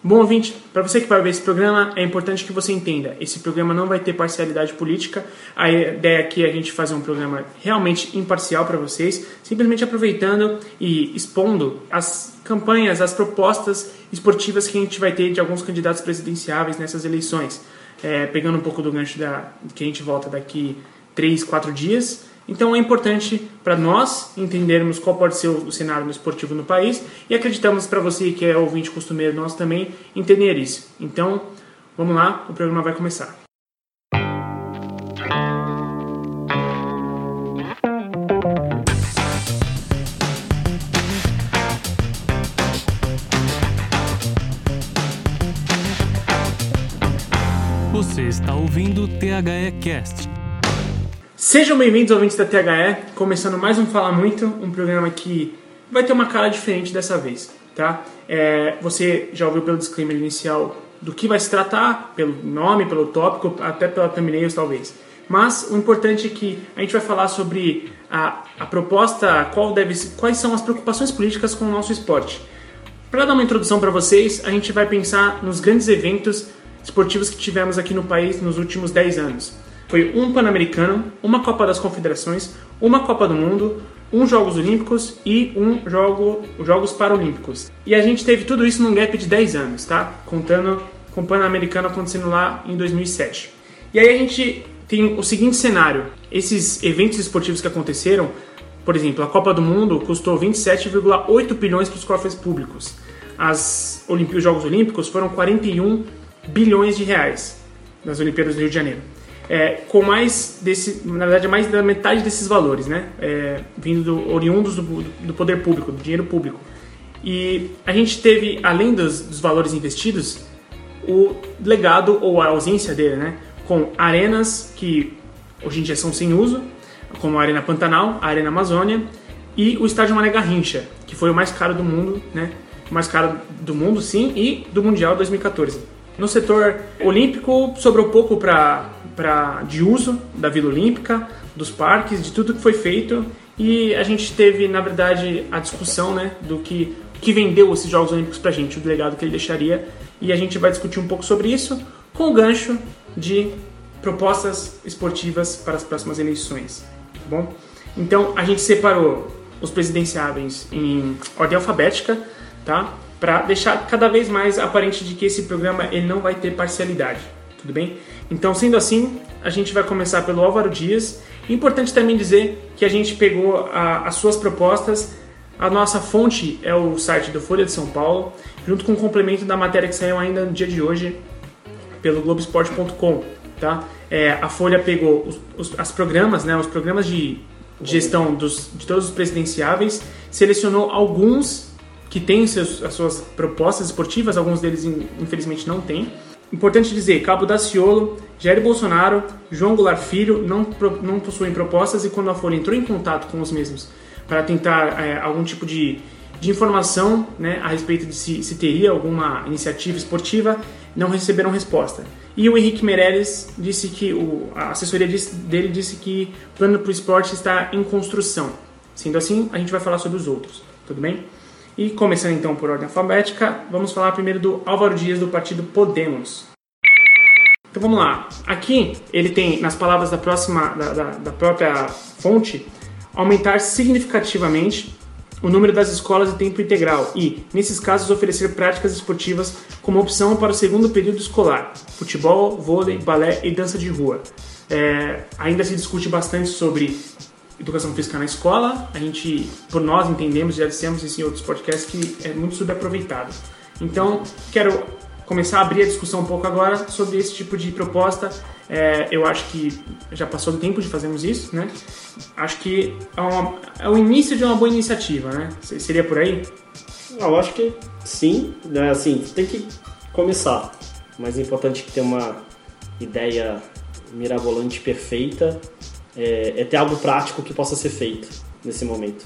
Bom ouvinte, para você que vai ver esse programa, é importante que você entenda: esse programa não vai ter parcialidade política. A ideia aqui é a gente fazer um programa realmente imparcial para vocês, simplesmente aproveitando e expondo as campanhas, as propostas esportivas que a gente vai ter de alguns candidatos presidenciáveis nessas eleições. É, pegando um pouco do gancho da, que a gente volta daqui 3, 4 dias então é importante para nós entendermos qual pode ser o cenário esportivo no país e acreditamos para você que é ouvinte costumeiro nós também entender isso. Então vamos lá, o programa vai começar. Você está ouvindo o THE Cast Sejam bem-vindos, ouvintes da THE, começando mais um Fala Muito, um programa que vai ter uma cara diferente dessa vez, tá? É, você já ouviu pelo disclaimer inicial do que vai se tratar, pelo nome, pelo tópico, até pela thumbnails talvez. Mas o importante é que a gente vai falar sobre a, a proposta, qual deve, quais são as preocupações políticas com o nosso esporte. Para dar uma introdução para vocês, a gente vai pensar nos grandes eventos esportivos que tivemos aqui no país nos últimos 10 anos. Foi um Pan-Americano, uma Copa das Confederações, uma Copa do Mundo, um Jogos Olímpicos e um jogo, Jogos Paralímpicos. E a gente teve tudo isso num gap de 10 anos, tá? Contando com o Pan-Americano acontecendo lá em 2007. E aí a gente tem o seguinte cenário: esses eventos esportivos que aconteceram, por exemplo, a Copa do Mundo custou 27,8 bilhões para os cofres públicos. As Olimpí Jogos Olímpicos foram 41 bilhões de reais nas Olimpíadas do Rio de Janeiro é, com mais desse, na verdade, mais da metade desses valores, né? É, vindo do, oriundos do, do, poder público, do dinheiro público. E a gente teve, além dos, dos, valores investidos, o legado ou a ausência dele, né? Com arenas que hoje em dia são sem uso, como a Arena Pantanal, a Arena Amazônia e o Estádio Mané Garrincha, que foi o mais caro do mundo, né? O mais caro do mundo, sim, e do Mundial 2014. No setor olímpico, sobrou pouco para pra, de uso da Vila Olímpica, dos parques, de tudo que foi feito. E a gente teve, na verdade, a discussão né, do que, que vendeu esses Jogos Olímpicos para a gente, o legado que ele deixaria. E a gente vai discutir um pouco sobre isso com o gancho de propostas esportivas para as próximas eleições. Tá bom? Então a gente separou os presidenciáveis em ordem alfabética, tá? Para deixar cada vez mais aparente de que esse programa ele não vai ter parcialidade, tudo bem? Então, sendo assim, a gente vai começar pelo Álvaro Dias. Importante também dizer que a gente pegou a, as suas propostas. A nossa fonte é o site do Folha de São Paulo, junto com o complemento da matéria que saiu ainda no dia de hoje pelo Globoesporte.com. Tá? É, a Folha pegou os, os as programas, né, os programas de, gestão dos, de todos os presidenciáveis, selecionou alguns que têm seus, as suas propostas esportivas, alguns deles infelizmente não têm Importante dizer, Cabo Daciolo, Jair Bolsonaro, João Goulart Filho não, não possuem propostas e quando a Folha entrou em contato com os mesmos para tentar é, algum tipo de, de informação né, a respeito de se, se teria alguma iniciativa esportiva, não receberam resposta. E o Henrique Meirelles disse que o, a assessoria dele disse que o plano para o esporte está em construção. Sendo assim, a gente vai falar sobre os outros, tudo bem? E começando então por ordem alfabética, vamos falar primeiro do Álvaro Dias do partido Podemos. Então vamos lá. Aqui ele tem, nas palavras da próxima, da, da, da própria fonte, aumentar significativamente o número das escolas de tempo integral e, nesses casos, oferecer práticas esportivas como opção para o segundo período escolar: futebol, vôlei, balé e dança de rua. É, ainda se discute bastante sobre educação física na escola, a gente, por nós, entendemos, já dissemos isso em outros podcasts, que é muito subaproveitado. Então, quero começar a abrir a discussão um pouco agora sobre esse tipo de proposta. É, eu acho que já passou do tempo de fazermos isso, né? Acho que é, uma, é o início de uma boa iniciativa, né? Seria por aí? Eu acho que sim, né? Assim, tem que começar. Mas é importante que tenha uma ideia mirabolante perfeita é, é ter algo prático que possa ser feito nesse momento.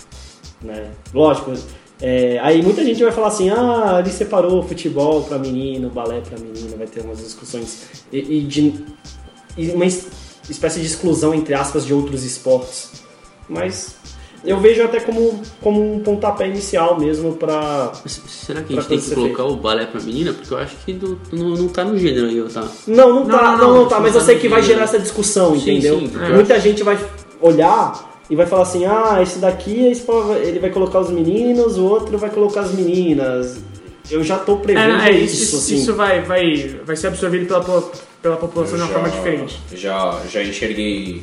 Né? Lógico, é, aí muita gente vai falar assim, ah, ele separou futebol para menino, balé para menino, vai ter umas discussões e, e de e uma espécie de exclusão entre aspas de outros esportes. Mas eu vejo até como, como um pontapé inicial mesmo pra. Mas Será que a gente tem que colocar o balé pra menina? Porque eu acho que não, não, não tá no gênero aí, tá? Não, não Não, tá, não, não, não, não tá, mas eu sei que vai gerar essa discussão, Sim, entendeu? sim, porque Muita gente vai olhar e vai falar assim, ah, esse daqui ele vai colocar os meninos, o outro vai colocar as meninas. Eu já tô prevendo É, é, isso, isso, assim. isso vai, vai, vai ser absorvido pela, pela população de uma forma diferente. Já, já enxerguei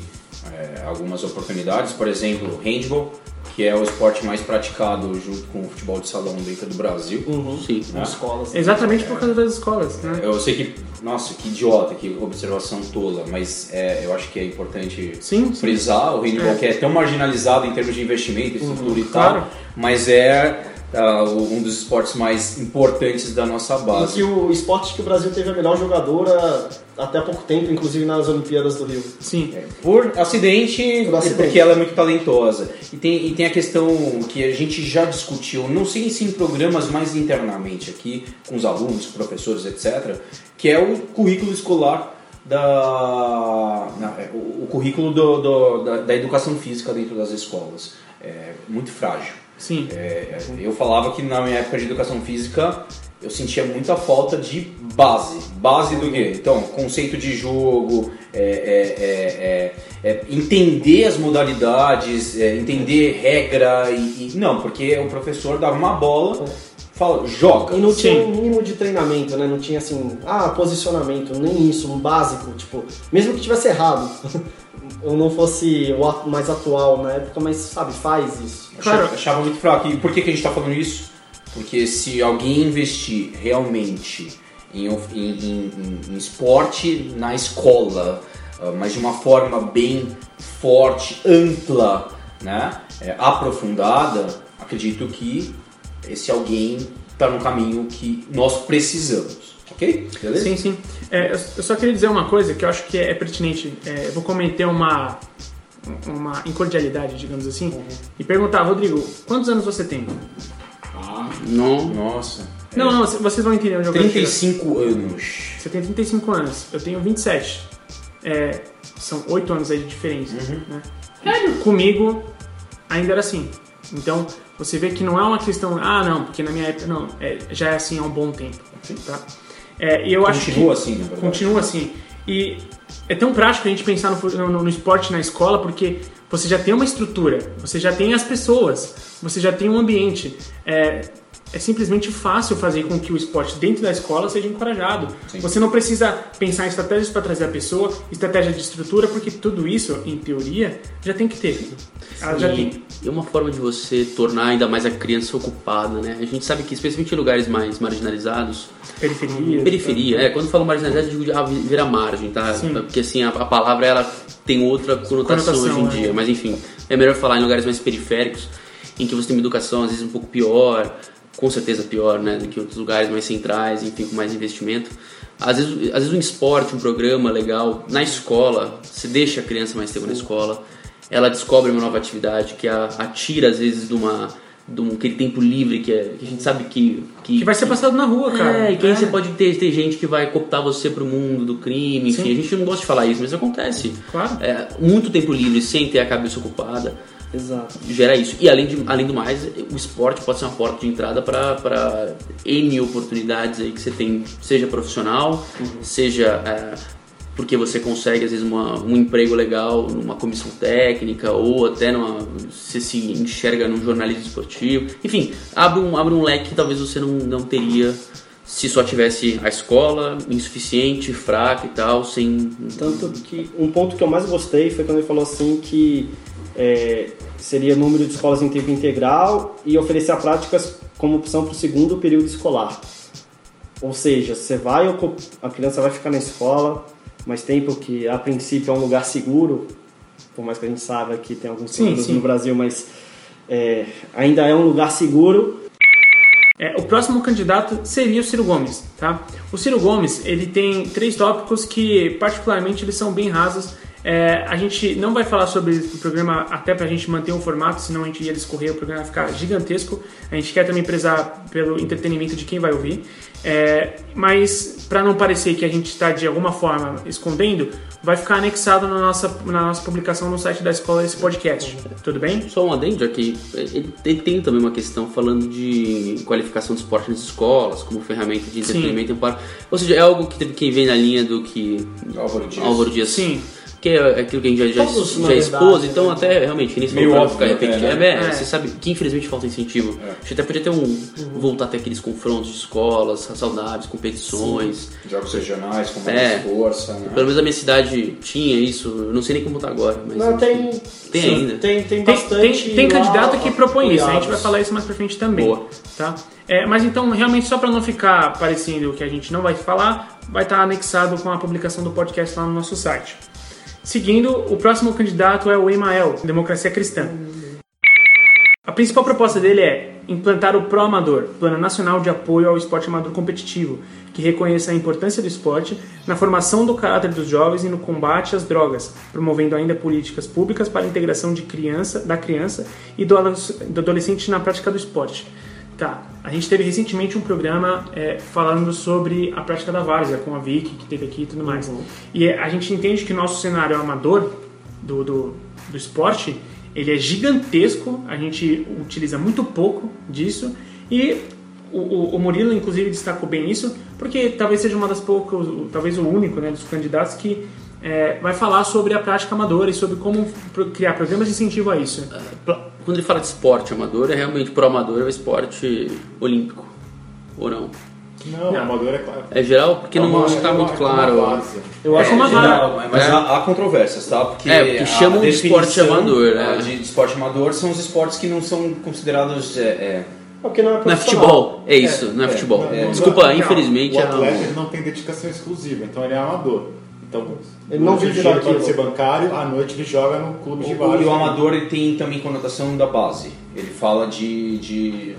é, algumas oportunidades, por exemplo, o handball, que é o esporte mais praticado junto com o futebol de salão dentro do Brasil. Uhum. Sim. né? Escolas. Exatamente por causa das escolas, né? Eu sei que, nossa, que idiota, que observação tola, mas é, eu acho que é importante Sim, sim. frisar o handball É. que é tão marginalizado em termos de investimento, estrutura e claro. tal, mas é o- um dos esportes mais importantes da nossa E base. que o esporte que o Brasil teve a melhor jogadora até há pouco tempo, inclusive nas Olimpíadas do Rio. Sim. Por acidente, Por e acidente. porque ela é muito talentosa. E tem, e tem a questão que a gente já discutiu, não sei se em programas, mas internamente aqui, com os alunos, professores, etc., que é o currículo escolar da. não, é, o, o currículo do- do- da, da educação física dentro das escolas. É muito frágil. Sim. É, eu falava que na minha época de educação física eu sentia muita falta de base. Base do quê? Então, conceito de jogo, é, é, é, é, é, entender as modalidades, é, entender regra e, e- Não, porque o professor dava uma bola, fala, joga. E não tinha Sim. um mínimo de treinamento, né? Não tinha assim, ah, posicionamento, nem isso, um básico, tipo, mesmo que tivesse errado, ou não fosse o mais atual na época, mas sabe, faz isso. Achava, achava muito fraco. E por que, que a gente está falando isso? Porque se alguém investir realmente em- em- em- em esporte na escola, ah, mas de uma forma bem forte, ampla, né, é, aprofundada, acredito que esse alguém está no caminho que nós precisamos. Ok? Beleza? Sim, sim. É, eu só queria dizer uma coisa que eu acho que é pertinente. É, eu vou cometer uma, uma incordialidade, digamos assim, e perguntar, Rodrigo, quantos anos você tem? Não. Nossa. Não, não, vocês vão entender onde eu quero chegar. 35 anos. Você tem 35 anos, eu tenho 27. É, são 8 anos aí de diferença. Né? Comigo ainda era assim. Então você vê que não é uma questão, ah não, porque na minha época não, é, já é assim há um bom tempo. Tá? É, e eu acho que Continua assim, na verdade. continua assim. E é tão prático a gente pensar no, no, no esporte na escola porque você já tem uma estrutura, você já tem as pessoas, você já tem um ambiente. É, é simplesmente fácil fazer com que o esporte dentro da escola seja encorajado. Sim. Você não precisa pensar em estratégias para trazer a pessoa, estratégia de estrutura, porque tudo isso, em teoria, já tem que ter. Ela já tem. E é uma forma de você tornar ainda mais a criança ocupada, né? A gente sabe que, especialmente em lugares mais marginalizados, Periferia. periferia, é, quando falo marginalizado, eu digo de ah, virar margem, tá? Sim. Porque assim, a, a palavra ela tem outra conotação, Conotação, hoje em é. dia, mas enfim, é melhor falar em lugares mais periféricos, em que você tem uma educação às vezes um pouco pior, com certeza pior, né, do que outros lugares mais centrais, enfim, com mais investimento. Às vezes, às vezes um esporte, um programa legal na escola, você deixa a criança mais tempo na escola, ela descobre uma nova atividade que a, a tira às vezes de uma de um, aquele tempo livre que, é, que a gente sabe que Que vai ser passado na rua, cara. é, e que aí É. você pode ter, ter gente que vai cooptar você pro mundo do crime, enfim, Sim. a gente não gosta de falar isso, mas acontece. Claro. É, muito tempo livre sem ter a cabeça ocupada Exato. gera isso. E além, de, além do mais, o esporte pode ser uma porta de entrada para N oportunidades aí que você tem, seja profissional, seja é, porque você consegue às vezes uma- um emprego legal numa comissão técnica ou até numa, você se enxerga num jornalismo esportivo. Enfim, abre um, abre um leque que talvez você não, não teria se só tivesse a escola insuficiente, fraca e tal, sem. Tanto que um ponto que eu mais gostei foi quando ele falou assim que é, seria número de escolas em tempo integral e oferecer práticas como opção para o segundo período escolar. Ou seja, você vai a criança vai ficar na escola mais tempo que a princípio é um lugar seguro, por mais que a gente saiba que tem alguns sim. no Brasil, mas é, ainda é um lugar seguro. É, o próximo candidato seria o Ciro Gomes, tá? O Ciro Gomes, ele tem três tópicos que, particularmente, eles são bem rasos. É, a gente não vai falar sobre o programa até pra gente manter um formato, senão a gente ia discorrer, o programa ia ficar gigantesco. A gente quer também prezar pelo entretenimento de quem vai ouvir. É, mas para não parecer que a gente está de alguma forma escondendo, vai ficar anexado na nossa, na nossa publicação no site da escola esse podcast. Tudo bem? Só um adendo aqui, ele, ele tem também uma questão falando de qualificação de esporte nas escolas, como ferramenta de entretenimento. Para, ou seja, é algo que, que vem na linha do que Álvaro Dias. Álvaro Dias Sim. Que é aquilo que a gente já, já, Todos, já verdade, expôs, então né? até realmente, que nem se Meio óbvio, ficar repetitivo. é, É, né? é, você sabe que infelizmente falta incentivo. É. A gente até podia ter um. voltar até aqueles confrontos de escolas, saudáveis, competições. Jogos regionais, com É. mais força. Né? Pelo menos a minha cidade tinha isso, eu não sei nem como tá agora. Mas Não, tem. Tem sim, ainda. Tem, tem Tem, bastante. tem, tem lá candidato que propõe isso, a gente vai falar isso mais pra frente também. Boa. Tá? É, mas então, realmente, só para não ficar parecendo que a gente não vai falar, vai estar anexado com a publicação do podcast lá no nosso site. Seguindo, o próximo candidato é o Emael, Democracia Cristã. A principal proposta dele é implantar o Pro Amador, Plano Nacional de Apoio ao Esporte Amador Competitivo, que reconheça a importância do esporte na formação do caráter dos jovens e no combate às drogas, promovendo ainda políticas públicas para a integração de criança, da criança e do ado- do adolescente na prática do esporte. Tá, a gente teve recentemente um programa é, falando sobre a prática da várzea, com a Vicky, que teve aqui e tudo mais. E é, a gente entende que nosso cenário amador do, do, do esporte, ele é gigantesco, a gente utiliza muito pouco disso e o, o, o Murilo, inclusive, destacou bem isso, porque talvez seja uma das poucas, o- talvez o único né, dos candidatos que é, vai falar sobre a prática amadora e sobre como criar programas de incentivo a isso. Quando ele fala de esporte amador, é realmente pro amador é o esporte olímpico. Ou não? Não, Não. amador é claro. É geral porque É não uma- está é uma- muito é claro. uma. Eu É acho uma que vara. Não, mas É. há, há controvérsias, tá? Porque, É, porque chamam de esporte amador, né? De, de esporte amador são os esportes que não são considerados. É, é, Porque não é Não é futebol, é isso, não é, é, futebol. Desculpa, não. infelizmente O é atleta ele não tem dedicação exclusiva, então ele é amador. Então, Ele não vive daquilo. pode ser bancário, à noite ele joga no clube de o, vários. e o amador ele tem também conotação da base. Ele fala de, de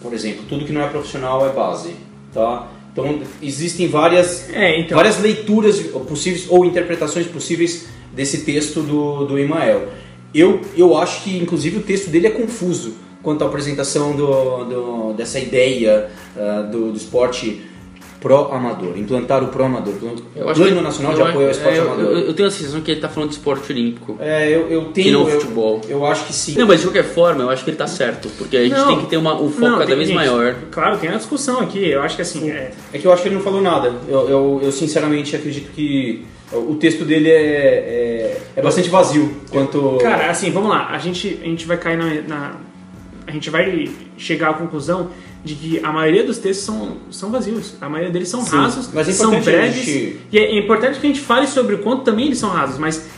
por exemplo, tudo que não é profissional é base, tá? Então existem várias É, então. várias leituras possíveis ou interpretações possíveis desse texto do, do Emael. Eu, eu acho que, inclusive, o texto dele é confuso quanto à apresentação do, do- dessa ideia ah, do, do esporte pró-amador, implantar o pró-amador, acho Plano que- Nacional de Apoio ao Esporte é, Amador. eu, eu tenho a sensação que ele está falando de esporte olímpico. É, eu, eu tenho. Que não eu, futebol. Eu acho que sim. Não, mas de qualquer forma, eu acho que ele tá certo, porque a gente Não. tem que ter uma, um foco Não, cada tem- vez gente, maior. Claro, tem a discussão aqui. Eu acho que assim, é, É que eu acho que ele não falou nada. Eu, eu, eu sinceramente acredito que o texto dele é, é, é bastante vazio quanto. Cara, assim, vamos lá. A gente, a gente vai cair na, na- A gente vai chegar à conclusão de que a maioria dos textos são, são vazios. A maioria deles são Sim, rasos, mas é são breves. gente- E é importante que a gente fale sobre o quanto também eles são rasos. Mas,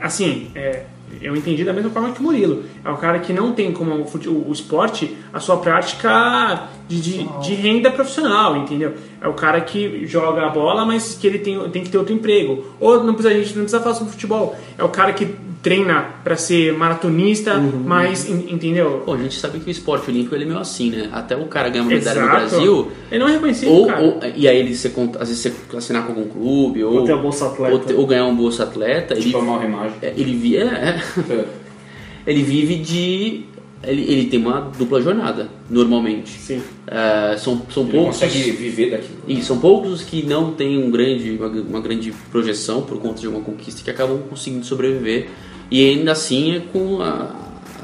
assim, é, eu entendi da mesma forma que o Murilo. É o cara que não tem como o- o esporte a sua prática de, de, de renda profissional, entendeu? É o cara que joga a bola, mas que ele tem, tem que ter outro emprego. Ou não precisa, a gente não precisa falar sobre futebol. É o cara que treina para ser maratonista, Uhum. mas, en- entendeu? Pô, a gente sabe que o esporte olímpico ele é meio assim, né? Até o cara ganhar uma medalha no Exato. Brasil, Ele não é reconhecido, ou, cara. ou- e aí ele ser, cont- às vezes você assinar com algum clube, ou, Ou ter a Bolsa Atleta. ou, ter- ou ganhar um bolsa atleta, Tipo a ele, mal remagem. é, ele, vi- é, é. ele vive de. Ele, ele tem uma dupla jornada, normalmente. Sim. É, são, são Ele poucos. consegue viver daquilo. E são poucos os que não têm um grande, uma, uma grande projeção por conta de uma conquista que acabam conseguindo sobreviver. E ainda assim é com a,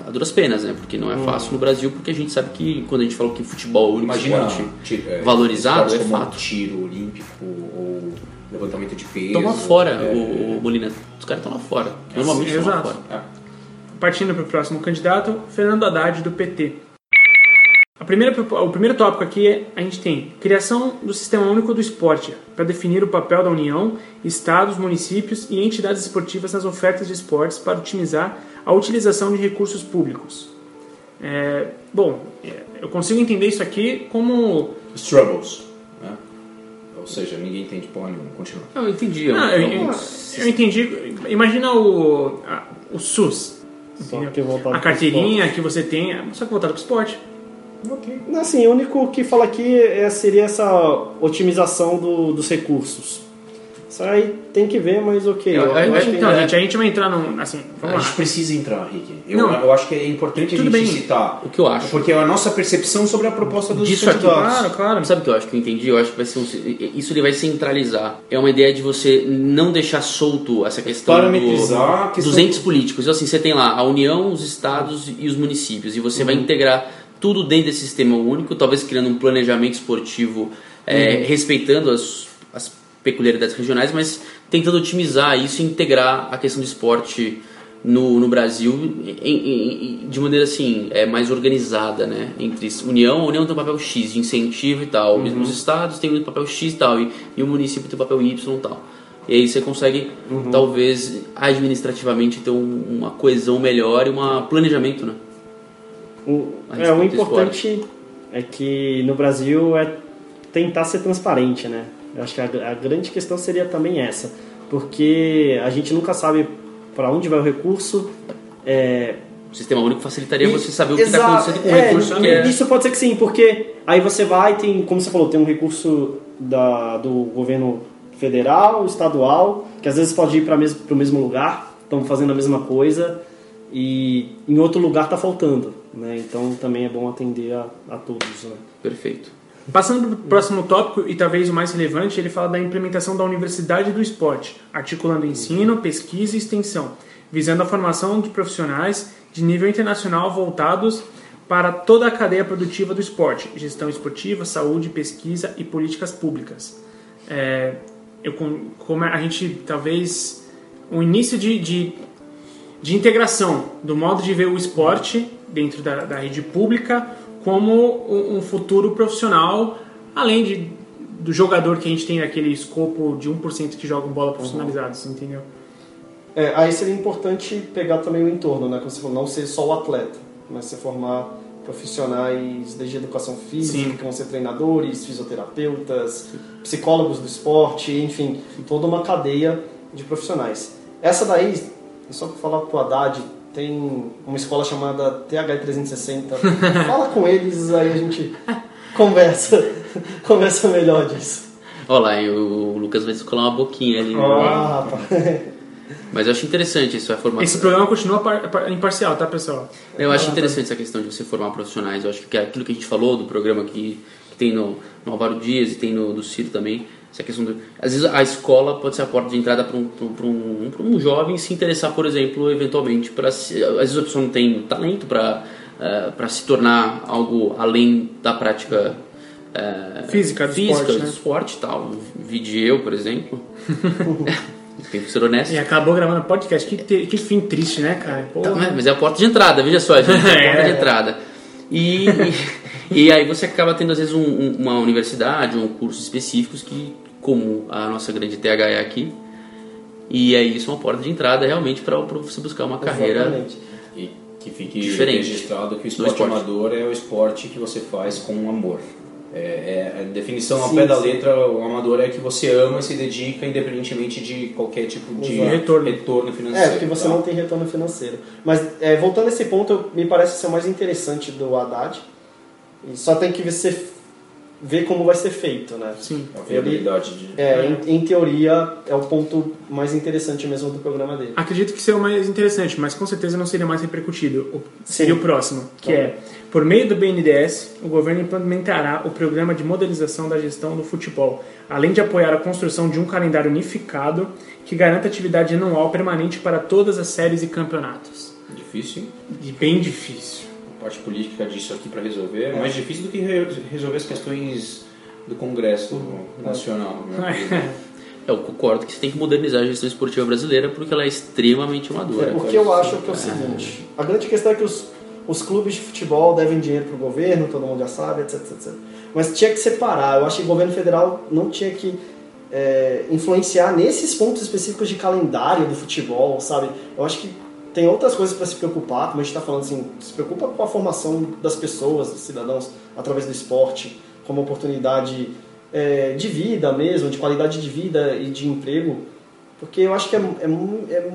a duras penas, né? Porque não é fácil no Brasil, porque a gente sabe que quando a gente fala que futebol é o único Imagina esporte é, valorizado, é como fato. tiro olímpico ou levantamento de peso. Estão lá fora, é, o, o Molina. Os caras estão lá fora. Normalmente estão lá fora. é. Partindo para o próximo candidato, Fernando Haddad, do PT. A primeira, o primeiro tópico aqui é a gente tem criação do Sistema Único do Esporte, para definir o papel da União, estados, municípios e entidades esportivas nas ofertas de esportes para otimizar a utilização de recursos públicos. É, bom, é, eu consigo entender isso aqui como Struggles. Né? Ou seja, ninguém entende porra nenhuma. Continua. Não, eu entendi. Não, eu, um- eu- eu entendi. Imagina o, a- o SUS. A carteirinha que você tem, só que voltado para o esporte. Ok. Assim, o único que fala aqui é, seria essa otimização do- dos recursos. Isso aí tem que ver, mas ok. Eu- Eu, eu- acho que Então, é- gente, a gente vai entrar num. Assim, A vamos gente lá. precisa entrar, Rick. Eu, Não. eu acho que é importante a gente bem. citar. O que eu acho. Porque é a nossa percepção sobre a proposta dos Disso aqui. Claro, claro. Sabe o que eu acho que eu entendi? Eu acho que vai ser um, isso ele vai centralizar. É uma ideia de você não deixar solto essa questão Parametrizar a do, questão dos entes políticos. Então, assim, você tem lá a União, os estados e os municípios e você vai integrar tudo dentro desse sistema único, talvez criando um planejamento esportivo é, respeitando as, as peculiaridades regionais, mas tentando otimizar isso e integrar a questão do esporte no, no Brasil em- em- de maneira assim é, mais organizada, né? Entre União, a União tem um papel X de incentivo e tal, Uhum. os estados têm um papel X e tal, e, e o município tem um papel Y e tal. E aí você consegue, Uhum. talvez, administrativamente ter um- uma coesão melhor e um planejamento, né? O, é, o importante é que no Brasil é tentar ser transparente, né? Eu acho que a, a grande questão seria também essa, porque a gente nunca sabe para onde vai o recurso. É, O sistema único facilitaria e- você saber o que está acontecendo com o é, recurso que é. Isso pode ser que sim, porque aí você vai, tem, como você falou, tem um recurso da, do governo federal, estadual, que às vezes pode ir para mes, o mesmo lugar, estão fazendo a mesma coisa, e em outro lugar está faltando. Né? Então também é bom atender a, a todos. Né? Perfeito. Passando para o próximo tópico, e talvez o mais relevante, ele fala da implementação da Universidade do Esporte, articulando ensino, pesquisa e extensão, visando a formação de profissionais de nível internacional voltados para toda a cadeia produtiva do esporte, gestão esportiva, saúde, pesquisa e políticas públicas. É, eu, com- como a gente talvez um início de, de, de integração do modo de ver o esporte dentro da, da rede pública como um, futuro profissional, além de, do jogador que a gente tem naquele escopo de 1% que jogam bola profissionalizados, entendeu? É, aí seria importante pegar também o entorno, né? Como você falou, não ser só o atleta, mas você formar profissionais desde educação física, Sim. que vão ser treinadores, fisioterapeutas, psicólogos do esporte, enfim, toda uma cadeia de profissionais. Essa daí, só para falar pro Haddad, tem uma escola chamada TH360. Fala com eles, aí a gente conversa, conversa melhor disso. Olha lá, e o Lucas vai descolar uma boquinha ali. Ah, rapaz. Mas eu acho interessante isso, a formação. Esse programa continua par- par- imparcial, tá, pessoal? Eu acho interessante essa questão de você formar profissionais. Eu acho que é aquilo que a gente falou do programa que, que tem no, no Álvaro Dias e tem no do Ciro também. Essa questão do, às vezes a escola pode ser a porta de entrada para um, pra um, pra um jovem se interessar, por exemplo, eventualmente para às vezes a pessoa não tem talento para para se tornar algo além da prática eh, Física do física esporte, do né? esporte e tal. Vide eu, por exemplo. tem que ser honesto. E acabou gravando podcast. Que, te- que fim triste, né, cara? Tá, mas- é a porta de entrada, veja só, gente, é a porta de entrada. E, e, aí você acaba tendo às vezes um- um- uma universidade ou um cursos específicos que, como a nossa grande THE aqui, e aí isso é uma porta de entrada realmente para você buscar uma carreira. Exatamente. E que fique Diferente. registrado que o esporte, esporte. amador é o esporte que você faz com amor. É, é a definição ao Sim, pé da letra, o amador é que você ama e se dedica independentemente de qualquer tipo de. Retorno. retorno financeiro. É, porque você tá? não tem retorno financeiro. Mas é, voltando a esse ponto, me parece ser o mais interessante do Haddad. E só tem que ver, se- ver como vai ser feito, né? Sim. A viabilidade de... É, em, em teoria, é o ponto mais interessante mesmo do programa dele. Acredito que seja o mais interessante, mas com certeza não seria mais repercutido. O- Seria Sim. o próximo, que é, por meio do BNDES, o governo implementará o programa de modelização da gestão do futebol, além de apoiar a construção de um calendário unificado que garanta atividade anual permanente para todas as séries e campeonatos. Difícil, hein? E bem difícil. Parte política disso aqui para resolver é mais difícil do que re- resolver as questões do Congresso Nacional. né? Eu concordo que você tem que modernizar a gestão esportiva brasileira porque ela é extremamente madura. O que eu acho é que é o seguinte: a grande questão é que os, os clubes de futebol devem dinheiro para o governo, todo mundo já sabe, etc, etc, etc. Mas tinha que separar. Eu acho que o governo federal não tinha que é, influenciar nesses pontos específicos de calendário do futebol, sabe? Eu acho que tem outras coisas para se preocupar, como a gente está falando assim, se preocupa com a formação das pessoas, dos cidadãos, através do esporte, como oportunidade é, de vida mesmo, de qualidade de vida e de emprego, porque eu acho que é, é, é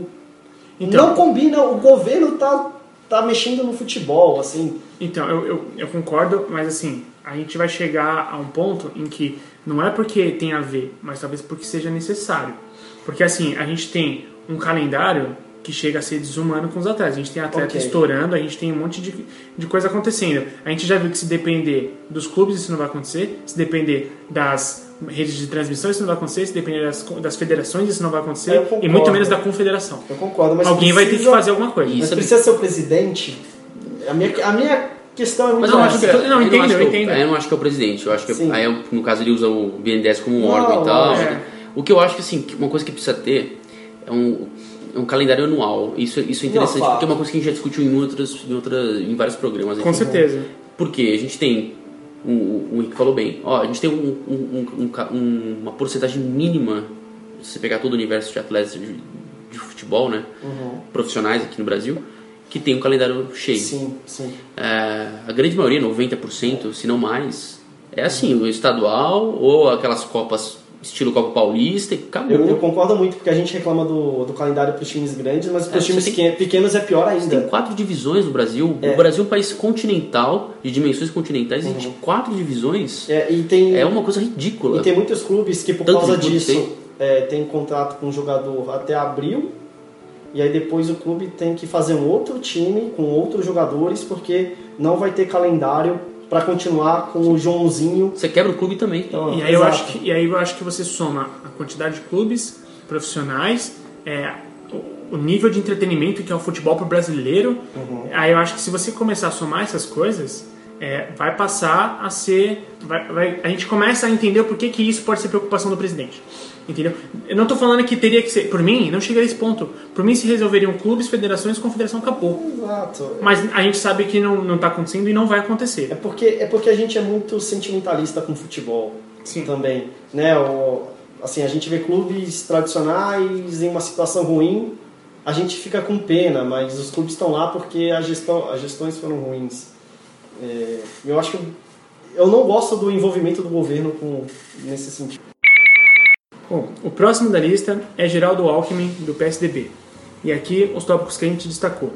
Então. não combina, o governo tá tá mexendo no futebol, assim. Então, eu, eu, eu concordo, mas assim, a gente vai chegar a um ponto em que não é porque tem a ver, mas talvez porque seja necessário. Porque assim, a gente tem um calendário que chega a ser desumano com os atletas. A gente tem atleta Ok. estourando, a gente tem um monte de, de coisa acontecendo. A gente já viu que se depender dos clubes isso não vai acontecer, se depender das redes de transmissão isso não vai acontecer, se depender das, das federações isso não vai acontecer, concordo. e muito menos da confederação. Eu concordo, mas Alguém vai ter que precisa- fazer alguma coisa. Mas Isso é- precisa ser o presidente. A minha, a minha questão é muito Mas eu não acho que. Não, eu entendo, acho que eu é o- entendo. Eu não acho que é o presidente. Eu acho que Sim. aí, no caso, ele usa o BNDES como um Não, órgão e tal. é. O que eu acho que, assim, uma coisa que precisa ter é um, é um calendário anual. Isso, isso é interessante, Não, porque é uma coisa que a gente já discutiu em, outras, em, outras, em vários programas. Com certeza. Porque a gente tem, o, Henrique falou bem, ó, a gente tem um- um- um- um um- uma porcentagem mínima, se você pegar todo o universo de atletas de, de futebol, né, profissionais aqui no Brasil, que tem um calendário cheio. Sim, sim. É, a grande maioria, 90%, se não mais, é assim, o estadual ou aquelas copas estilo Copa Paulista e acabou. Eu, eu concordo muito, porque a gente reclama do, do calendário para os times grandes, mas para É, os times você tem- pequen- pequenos é pior Tem ainda. quatro divisões no Brasil. É. O Brasil é um país continental, de dimensões continentais, e de quatro divisões É, e, tem, é uma coisa ridícula. e tem muitos clubes que, por Tanto causa disso, tem. é, tem contrato com o jogador até abril, e aí depois o clube tem que fazer um outro time com outros jogadores, porque não vai ter calendário para continuar com o Joãozinho. Você quebra o clube também. Então, E aí, eu acho que, e aí eu acho que você soma a quantidade de clubes profissionais, é, o, nível de entretenimento que é o futebol pro brasileiro. Uhum. Aí eu acho que se você começar a somar essas coisas, é, vai passar a ser. vai- vai- a gente começa a entender o porquê que isso pode ser preocupação do presidente. Entendeu? Eu não tô falando que teria que ser. Por mim, não chega a esse ponto. Por mim, se resolveriam clubes, federações, confederação acabou. Exato. Mas a gente sabe que não, não tá acontecendo e não vai acontecer. É porque, é porque a gente é muito sentimentalista com futebol Sim. também, né? O, assim, a gente vê clubes tradicionais em uma situação ruim, a gente fica com pena, mas os clubes estão lá porque a gestão, as gestões foram ruins. É, eu acho que eu não gosto do envolvimento do governo com, nesse sentido. Bom, o próximo da lista é Geraldo Alckmin, do PSDB. E aqui os tópicos que a gente destacou.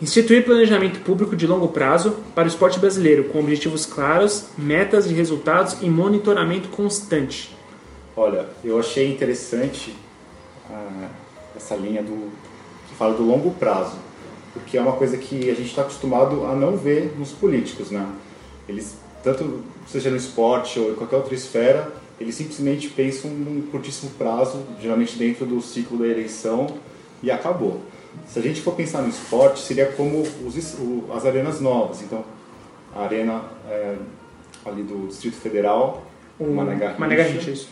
Instituir planejamento público de longo prazo para o esporte brasileiro, com objetivos claros, metas de resultados e monitoramento constante. Olha, eu achei interessante ah, essa linha do que fala do longo prazo, porque é uma coisa que a gente está acostumado a não ver nos políticos, né? Eles, tanto seja no esporte ou em qualquer outra esfera, eles simplesmente pensam num curtíssimo prazo, geralmente dentro do ciclo da eleição, e acabou. Se a gente for pensar no esporte, seria como os as arenas novas. Então, a arena é, ali do Distrito Federal, Garrincha, isso.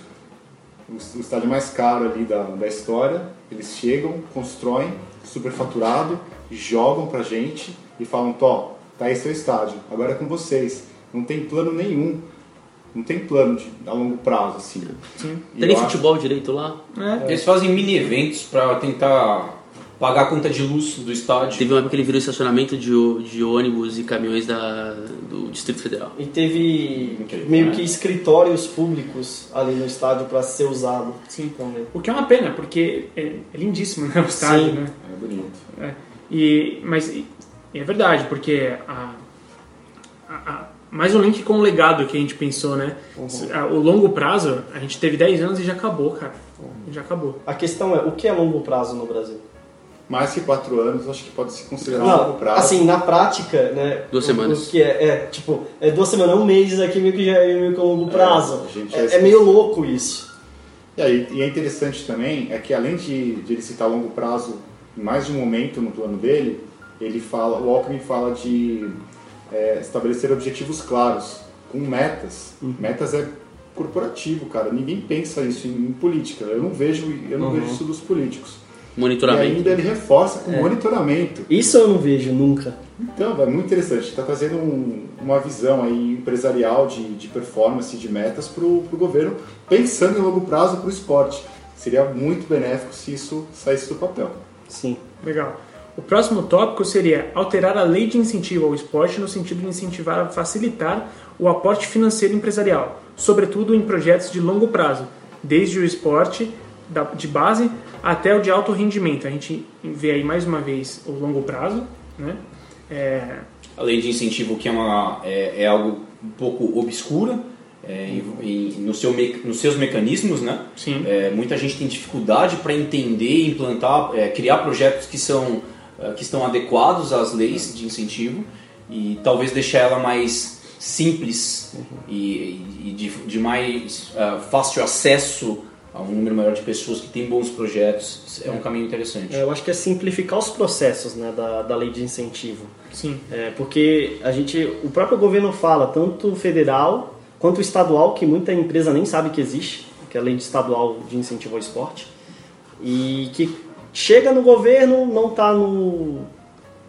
o, o estádio mais caro ali da, da história. Eles chegam, constroem, superfaturado, jogam pra gente e falam: Tó, tá aí seu estádio, agora é com vocês. Não tem plano nenhum. Não tem plano de, a longo prazo, assim. Sim. Tem nem eu acho- futebol direito lá. É. Eles fazem mini eventos pra tentar pagar a conta de luz do estádio. Teve uma época que ele virou estacionamento de, de ônibus e caminhões da, do Distrito Federal. E teve Incrível, meio né? que escritórios públicos ali no estádio para ser usado. Sim. Também. O que é uma pena, porque é, é lindíssimo né, o estádio, Sim. né? É bonito. É. E, mas e- e é verdade, porque a, a- a- mais um link com o legado que a gente pensou, né? A- O longo prazo, a gente teve 10 anos e já acabou, cara. Já acabou. A questão é, o que é longo prazo no Brasil? Mais que quatro anos, acho que pode se considerar um Não, longo prazo. assim, na prática, né? Duas o- semanas. O que é, é, tipo, é duas semanas, um mês aqui meio que já é meio que longo prazo. gente já É, é esquece. meio louco isso. E, aí, e é interessante também é que além de, de ele citar longo prazo em mais de um momento no plano dele, ele fala, o Alckmin fala de é, estabelecer objetivos claros, com metas. Metas é corporativo, cara. Ninguém pensa isso em, em política. Eu não vejo, eu não vejo isso dos políticos. E Monitoramento. ainda ele reforça com monitoramento. Isso eu não vejo nunca. Então, é muito interessante. Está trazendo um- uma visão aí empresarial de, de performance, de metas para o governo, pensando em longo prazo para o esporte. Seria muito benéfico se isso saísse do papel. Sim. Legal. O próximo tópico seria alterar a lei de incentivo ao esporte no sentido de incentivar a facilitar o aporte financeiro empresarial, sobretudo em projetos de longo prazo, desde o esporte de base até o de alto rendimento. A gente vê aí mais uma vez o longo prazo né? É, A lei de incentivo que é, uma, é, é algo um pouco obscura é, em- em- no seu me- nos seus mecanismos, né? Sim. É, muita gente tem dificuldade para entender, implantar, é, criar projetos que são que estão adequados às leis de incentivo e talvez deixar ela mais simples e, e de, de mais é, fácil acesso a um número maior de pessoas que têm bons projetos é um caminho interessante. É, eu acho que é simplificar os processos né, da, da lei de incentivo. sim. É, porque a gente, o próprio governo fala, tanto federal quanto estadual, que muita empresa nem sabe que existe, que é a lei de estadual de incentivo ao esporte, e que chega no governo, não está no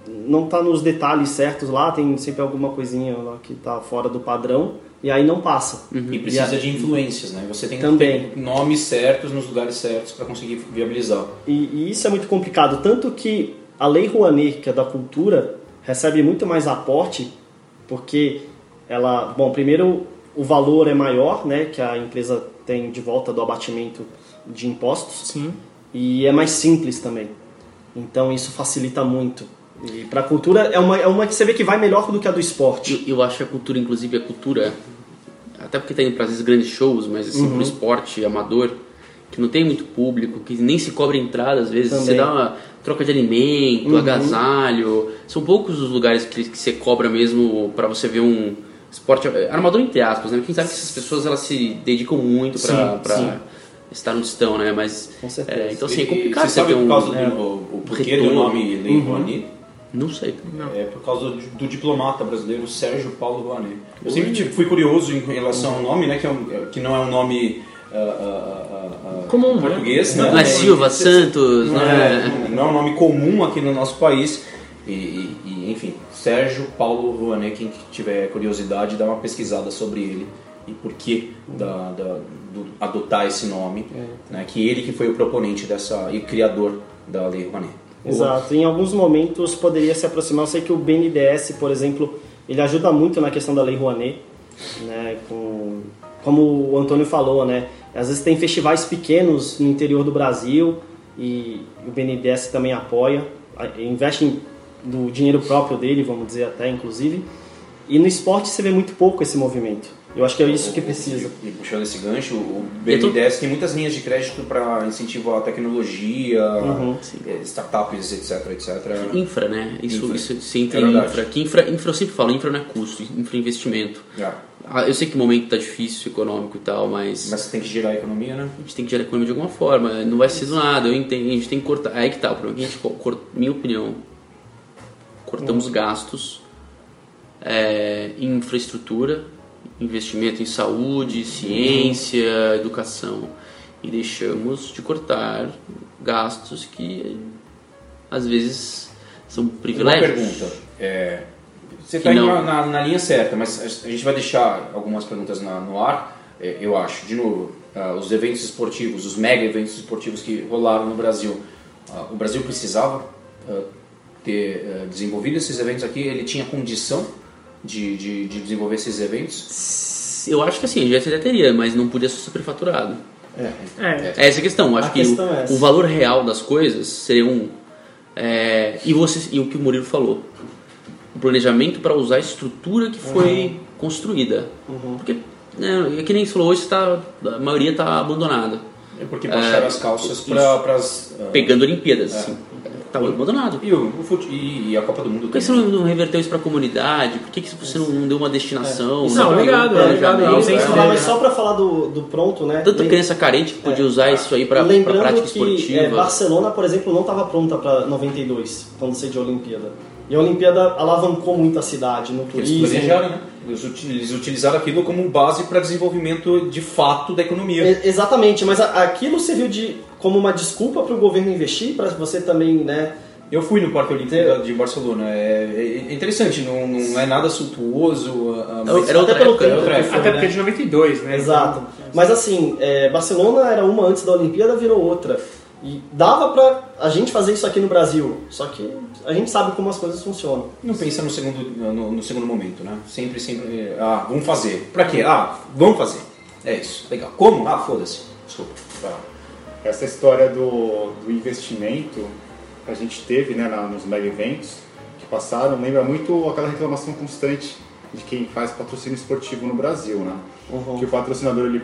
não tá nos detalhes certos lá, tem sempre alguma coisinha lá que está fora do padrão, e aí não passa. E precisa E de influências, né? Você tem que Também. ter nomes certos nos lugares certos para conseguir viabilizar. E, e isso é muito complicado, tanto que a Lei Rouanet, que é da cultura, recebe muito mais aporte, porque ela, bom, primeiro o valor é maior, né, que a empresa tem de volta do abatimento de impostos, Sim. E é mais simples também. Então isso facilita muito. E para a cultura é uma, é uma que você vê que vai melhor do que a do esporte. Eu, eu acho que a cultura, inclusive a cultura, até porque tá indo para esses grandes shows, mas assim, Uhum. pro esporte amador, que não tem muito público, que nem se cobra entrada às vezes, você Também. dá uma troca de alimento, Uhum. agasalho, são poucos os lugares que, que você cobra mesmo para você ver um esporte armador entre aspas, né? Quem sabe que essas pessoas elas se dedicam muito para. Estar onde estão, né? Mas Com certeza. é, então assim, é E- complicado Você sabe ter por um causa é, do o, o porquê do nome Lei Uhum. Rouanet? não sei. É por causa do, do diplomata brasileiro Sérgio Paulo Rouanet. Eu sempre tive- fui curioso em relação ao nome, né? Que, é um- que não é um nome ah, ah, ah, Comum, né? português, né? Não é Silva, Santos, não não é, não é um nome comum aqui no nosso país. E, e- e, enfim, Sérgio Paulo Rouanet, quem tiver curiosidade, dá uma pesquisada sobre ele e por que da, da- do- adotar esse nome, né? Que ele que foi o proponente dessa e criador da Lei Rouanet. Exato. Em alguns momentos poderia se aproximar. Eu sei que o BNDES, por exemplo, ele ajuda muito na questão da Lei Rouanet, né? Com, como o Antônio falou, né? Às vezes tem festivais pequenos no interior do Brasil e o BNDES também apoia, investe em- do dinheiro próprio dele, vamos dizer até, inclusive. E no esporte você vê muito pouco esse movimento. Eu acho que é isso que precisa. E puxando esse gancho, o é BNDES tem muitas linhas de crédito para incentivo à tecnologia, Uhum. eh, startups, etc, etc. Infra, né? Isso, Infra. isso se entra É em infra. Que infra. Infra eu sempre falo, infra não é custo, infra é investimento. É. Eu sei que o momento tá difícil, econômico e tal, mas, Mas você tem que gerar a economia, né? a gente tem que gerar economia de alguma forma. Não vai ser do nada, eu entendo. A gente tem que cortar. Aí que tá, o problema é que a gente, co- cor- minha opinião, cortamos gastos é, em infraestrutura, investimento em saúde, ciência, educação. E deixamos de cortar gastos que às vezes são Uma privilégios. pergunta. É, você está indo não. na, na linha certa, mas a gente vai deixar algumas perguntas na- no ar. É, eu acho, de novo, ah, os eventos esportivos, os mega eventos esportivos que rolaram no Brasil, ah, o Brasil precisava ah, ter desenvolvido esses eventos aqui? Ele tinha condição de, de, de desenvolver esses eventos? Eu acho que assim, já até teria, mas não podia ser superfaturado. É. É essa a questão. Eu acho A que questão o, é essa. o valor real das coisas seria um. é, e, você, e o que o Murilo falou. O planejamento para usar a estrutura que foi construída. Porque, né, é que nem você falou, hoje tá, a maioria está abandonada. É porque baixaram É, as calças para as. Pegando Olimpíadas. Assim, tá abandonado. E, o, o fute- e, a Copa do Mundo Por que você não, não reverteu isso para a comunidade? Por que, que você não, não deu uma destinação? Isso não é legado, um é planejamento? é mas só para falar do, do pronto, né? Tanta Lem- criança carente que podia usar isso aí para prática que esportiva. é, Barcelona, por exemplo, não estava pronta para 92, quando sediou a Olimpíada. E a Olimpíada alavancou muito a cidade no Eles turismo. planejaram, né? Eles eles utilizaram aquilo como base para desenvolvimento de fato da economia. Exatamente, mas aquilo serviu de, como uma desculpa para o governo investir, para você também, né? Eu fui no Parque Olímpico de Barcelona. É, é interessante, não, não é nada suntuoso. ah, mas- Era outra até pelo época, tempo outra que época. Até né? porque é de 92, né? Exato. Mas assim, é, Barcelona era uma antes da Olimpíada, virou outra. E dava pra a gente fazer isso aqui no Brasil. Só que a gente sabe como as coisas funcionam. Não pensa no segundo, no, no segundo momento, né? Sempre, sempre. é, Ah, vamos fazer. Pra quê? Ah, vamos fazer. É isso. Legal. Como? Ah, foda-se. Desculpa. Vai lá. Essa história do, do investimento que a gente teve né, na- nos mega eventos, que passaram lembra muito aquela reclamação constante de quem faz patrocínio esportivo no Brasil, né? Que o patrocinador ele,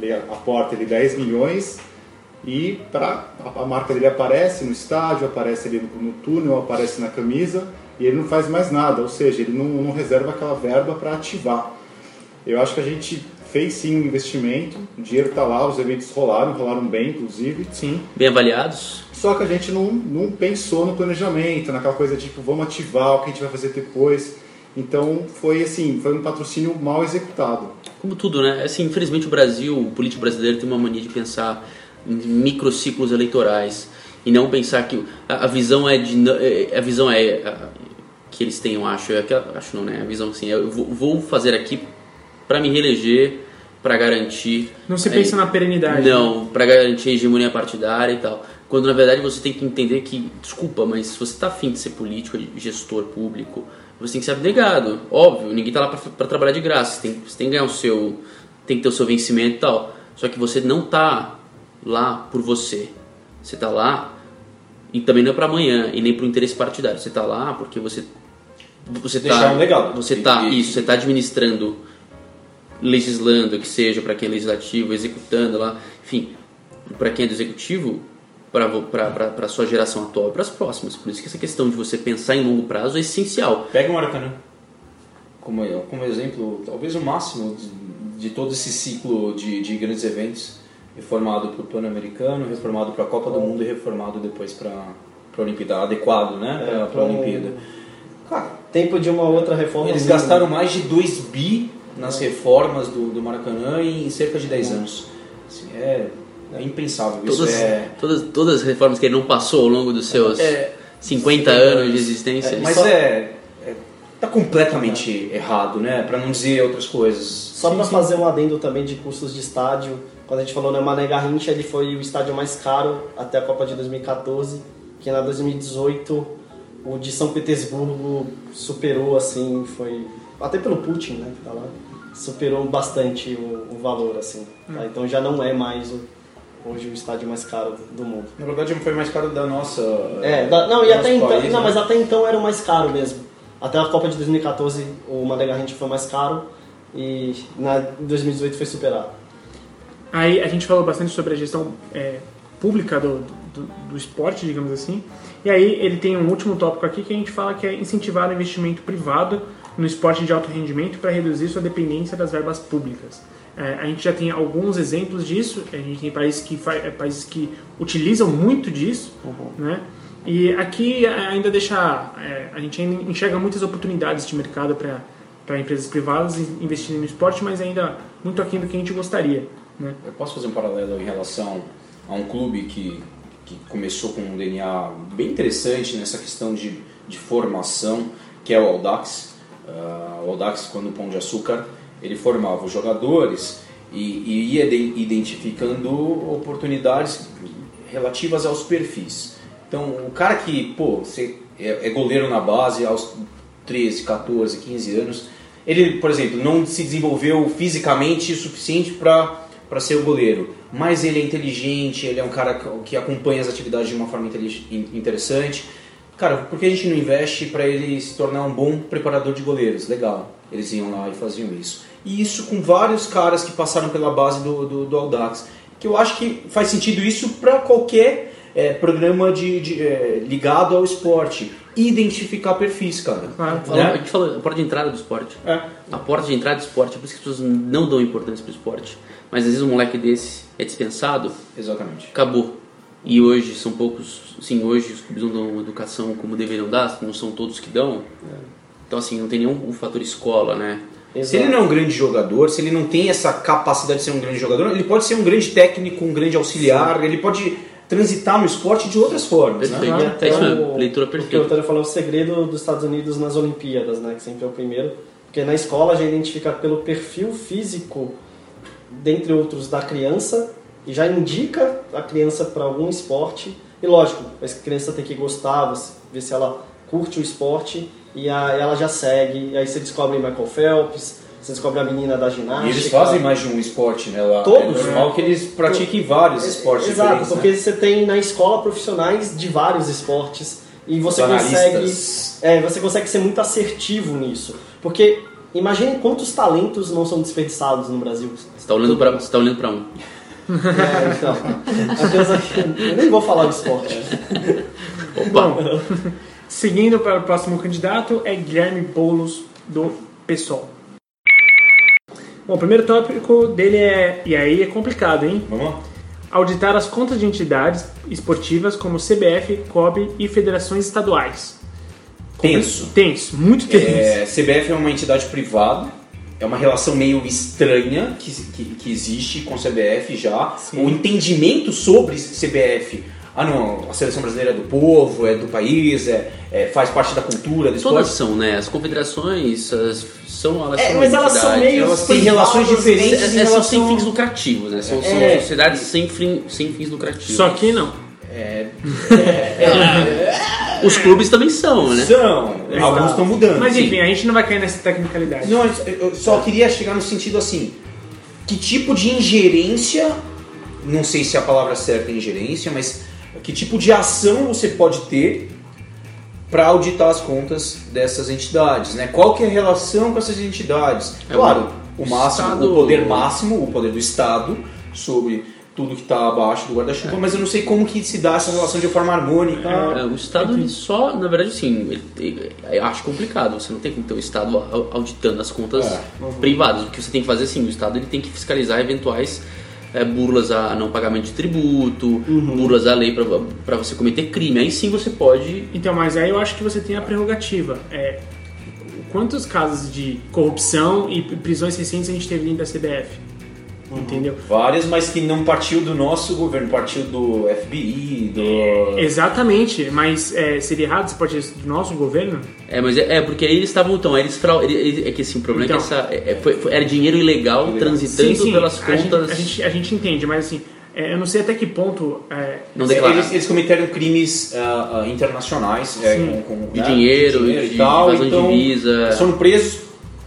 ele aporta ele 10 milhões e pra, a, a marca dele aparece no estádio, aparece ali no, no túnel, aparece na camisa e ele não faz mais nada, ou seja, ele não, não reserva aquela verba para ativar. Eu acho que a gente fez sim um investimento, o dinheiro está lá, os eventos rolaram, rolaram bem, inclusive. Sim. Bem avaliados? Só que a gente não, não pensou no planejamento, naquela coisa tipo, vamos ativar o que a gente vai fazer depois. Então foi assim, foi um patrocínio mal executado. Como tudo, né? Assim, infelizmente o Brasil, o político brasileiro tem uma mania de pensar em microciclos eleitorais e não pensar que a, a visão é de n- é- a visão é a- que eles têm, eu acho, é que- acho não, né? A visão assim, eu vou, vou fazer aqui para me reeleger, para garantir Não se é, pensa na perenidade. Não, para garantir a hegemonia partidária e tal. Quando na verdade você tem que entender que, desculpa, mas se você está afim de ser político, gestor público, você tem que ser abnegado. Óbvio, ninguém tá lá para trabalhar de graça. Você tem, você tem que ganhar o seu. tem que ter o seu vencimento e tal. Só que você não tá lá por você. Você tá lá e também não é para amanhã e nem para o interesse partidário. Você tá lá porque você. Você Deixar tá, um legado. Você tá, E- e- isso, você tá administrando legislando, que seja para quem é legislativo, executando lá, enfim, para quem é do executivo, para a sua geração atual e para as próximas. Por isso que essa questão de você pensar em longo prazo é essencial. Pega o Maracanã como, como exemplo, talvez o máximo de, de todo esse ciclo de, de grandes eventos, reformado para o Pan-Americano, reformado para a Copa do Mundo e reformado depois para a Olimpíada, adequado né, É, para a um- Olimpíada. Cara, Tempo de uma outra reforma. eles gastaram mais de 2 bi nas reformas do, do Maracanã em cerca de 10 anos. Assim, é, é impensável. Isso Todas, é, todas, todas as reformas que ele não passou ao longo dos seus É, 50 anos de existência. é, mas é, é- tá completamente errado, né? Para não dizer outras coisas. Só para fazer um adendo também de custos de estádio, quando a gente falou no Mané Garrincha, ele foi o estádio mais caro até a Copa de 2014, que na 2018 o de São Petersburgo superou assim, foi até pelo Putin, né, que tá lá, superou bastante o, o valor assim. tá? Então já não é mais o, hoje o estádio mais caro do mundo. Na verdade, foi mais caro da nossa. É, da- não, e até então, país, não, né? mas até então era o mais caro mesmo. Até a Copa de 2014 o Mané Garrincha foi mais caro e na 2018 foi superado. Aí a gente falou bastante sobre a gestão é, pública do, do, do esporte, digamos assim. E aí ele tem um último tópico aqui que a gente fala que é incentivar o investimento privado no esporte de alto rendimento para reduzir sua dependência das verbas públicas. É, a gente já tem alguns exemplos disso. A gente tem países que, é, países que utilizam muito disso, né? E aqui é, ainda deixa é, a gente ainda enxerga muitas oportunidades de mercado para para empresas privadas investirem no esporte, mas ainda muito aquém do que a gente gostaria, né? Eu posso fazer um paralelo em relação a um clube que, que começou com um DNA bem interessante nessa questão de, de formação, que é o Audax. Ah, o Audax, quando o Pão de Açúcar, ele formava os jogadores e, e ia de- identificando oportunidades relativas aos perfis. Então, o cara que, pô, você é, é goleiro na base aos 13, 14, 15 anos, ele, por exemplo, não se desenvolveu fisicamente o suficiente para para ser o goleiro, mas ele é inteligente, ele é um cara que- acompanha as atividades de uma forma interessante. Cara, por que a gente não investe para ele se tornar um bom preparador de goleiros? Legal, eles iam lá e faziam isso. E isso com vários caras que passaram pela base do, do, do Audax, que eu acho que faz sentido isso para qualquer é, programa de, de, é, ligado ao esporte. Identificar perfis, cara. Fala- A gente falou a porta de entrada do esporte. É. A porta de entrada do esporte, é por isso que as pessoas não dão importância pro esporte. Mas às vezes um moleque desse é dispensado, Exatamente. acabou. E hoje são poucos, sim, hoje os clubes não dão educação como deveriam dar, não são todos que dão. Então assim, não tem nenhum fator escola, né? Se ele não é um grande jogador, se ele não tem essa capacidade de ser um grande jogador, ele pode ser um grande técnico, um grande auxiliar, ele pode transitar no esporte de outras formas. Né? Perfeito. E até É isso leitura O que o perfeita. Falou, o segredo dos Estados Unidos nas Olimpíadas, né? Que sempre é o primeiro. Porque na escola já identifica pelo perfil físico, dentre outros, da criança, e já indica a criança para algum esporte. E lógico, a criança tem que gostar, você- ver se ela curte o esporte, e aí ela já segue. E aí você descobre Michael Phelps, você descobre a menina da ginástica. E eles fazem mais de um esporte, né? Lá. Todos, é normal que eles pratiquem vários esportes Exato, diferentes. porque né? você tem na escola profissionais de vários esportes. E você Os consegue, analistas. é, você consegue ser muito assertivo nisso. Porque imagine quantos talentos não são desperdiçados no Brasil. Você tá olhando você tá olhando pra um. É, então. Eu nem vou falar de esporte. Bom, seguindo para o próximo candidato é Guilherme Boulos, do PSOL. Bom, o primeiro tópico dele é. E aí é complicado, hein? Vamos lá? Auditar as contas de entidades esportivas como CBF, COB e federações estaduais. Tenso. Tenso, muito tenso. É, CBF é uma entidade privada, é uma relação meio estranha que, que, que existe com a CBF já. O entendimento sobre CBF. Ah, não, a seleção brasileira é do povo, é do país, é, é- faz parte da cultura, do Todas esporte. são, né? As confederações as- são. Elas É, são mas elas são meio Elas têm relações diferentes. É, em são sem relação- fins lucrativos, né? São, são É. sociedades sem, sem fins lucrativos. Só que não. Os clubes também são, né? São, alguns estão mudando. Mas sim. enfim, a gente não vai cair nessa tecnicalidade. Não, eu só queria chegar no sentido assim: que tipo de ingerência, não sei se a palavra certa é ingerência, mas que tipo de ação você pode ter para auditar as contas dessas entidades, né? Qual que é a relação com essas entidades? É claro, o o máximo, Estado- o poder máximo, o poder do Estado sobre tudo que está abaixo do guarda-chuva, mas eu não sei como que se dá essa relação de forma harmônica. É, o Estado ele só, na verdade, sim, ele acho complicado. Você não tem como ter o Estado au- auditando as contas É. privadas. O que você tem que fazer, sim, o Estado ele tem que fiscalizar eventuais é, burlas a não pagamento de tributo, burlas à lei para você cometer crime. Aí sim você pode. Então, mas aí eu acho que você tem a prerrogativa. É, quantos casos de corrupção e prisões recentes a gente teve dentro da CBF? Entendeu? Várias, mas que não partiu do nosso governo, partiu do FBI, do. Exatamente, mas é, seria errado se pode do nosso governo? É, mas é, é, porque aí eles estavam. Então, eles frau- ele- ele- É que assim, o problema Então. é que essa. é- é- foi- foi- era dinheiro ilegal transitando pelas a gente- contas. A gente, a gente entende, mas assim, é, eu não sei até que ponto. é, não declararam. Eles, eles cometeram crimes ah, ah, internacionais é, Sim. com, com, De né, dinheiro, e de tal, evasão de então divisa. foram presos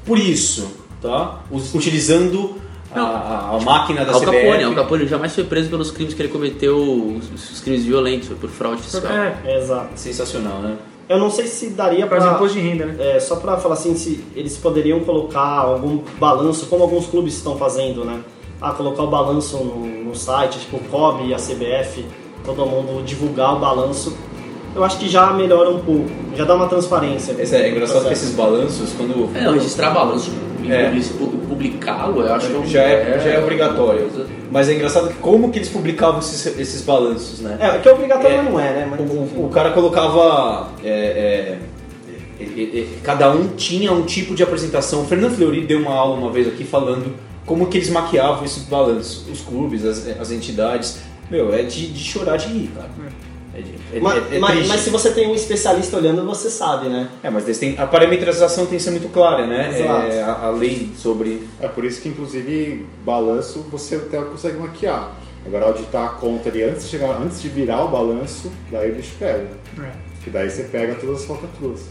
por isso, tá? Utilizando a, a- a máquina da Al CBF. Capone, Al Capone jamais foi preso pelos crimes que ele cometeu, os, os crimes violentos, foi por fraude fiscal. é, Exato. Sensacional, né? Eu não sei se daria para imposto de renda, né? É, só pra falar assim, se eles poderiam colocar algum balanço, como alguns clubes estão fazendo, né? Ah, colocar o balanço no, no site, tipo o COB e a CBF, todo mundo divulgar o balanço. Eu acho que já melhora um pouco, já dá uma transparência. Esse é engraçado que esses balanços, quando. É, não, registrar balanço e É. publicá-lo, eu acho que é um- já é, já é obrigatório. Mas é engraçado que como que eles publicavam esses, esses balanços, né? É, que é obrigatório, É. mas não é, né? Mas, O, o cara colocava. é, é, é, é, é, cada um tinha um tipo de apresentação. O Fernando Fleury deu uma aula uma vez aqui falando como que eles maquiavam esses balanços. Os clubes, as, as entidades. Meu, é de, de chorar de rir, cara. É, é- mas, é- é mas- triste. mas se você tem um especialista olhando, você sabe, né? É, mas têm- a parametrização tem que ser muito clara, né? Exato. É, a, a lei sobre. É por isso que, inclusive, balanço você até consegue maquiar. Agora, auditar a conta ali antes de, chegar, antes de virar o balanço, daí o bicho pega. É. Que daí você pega todas as falcatruas.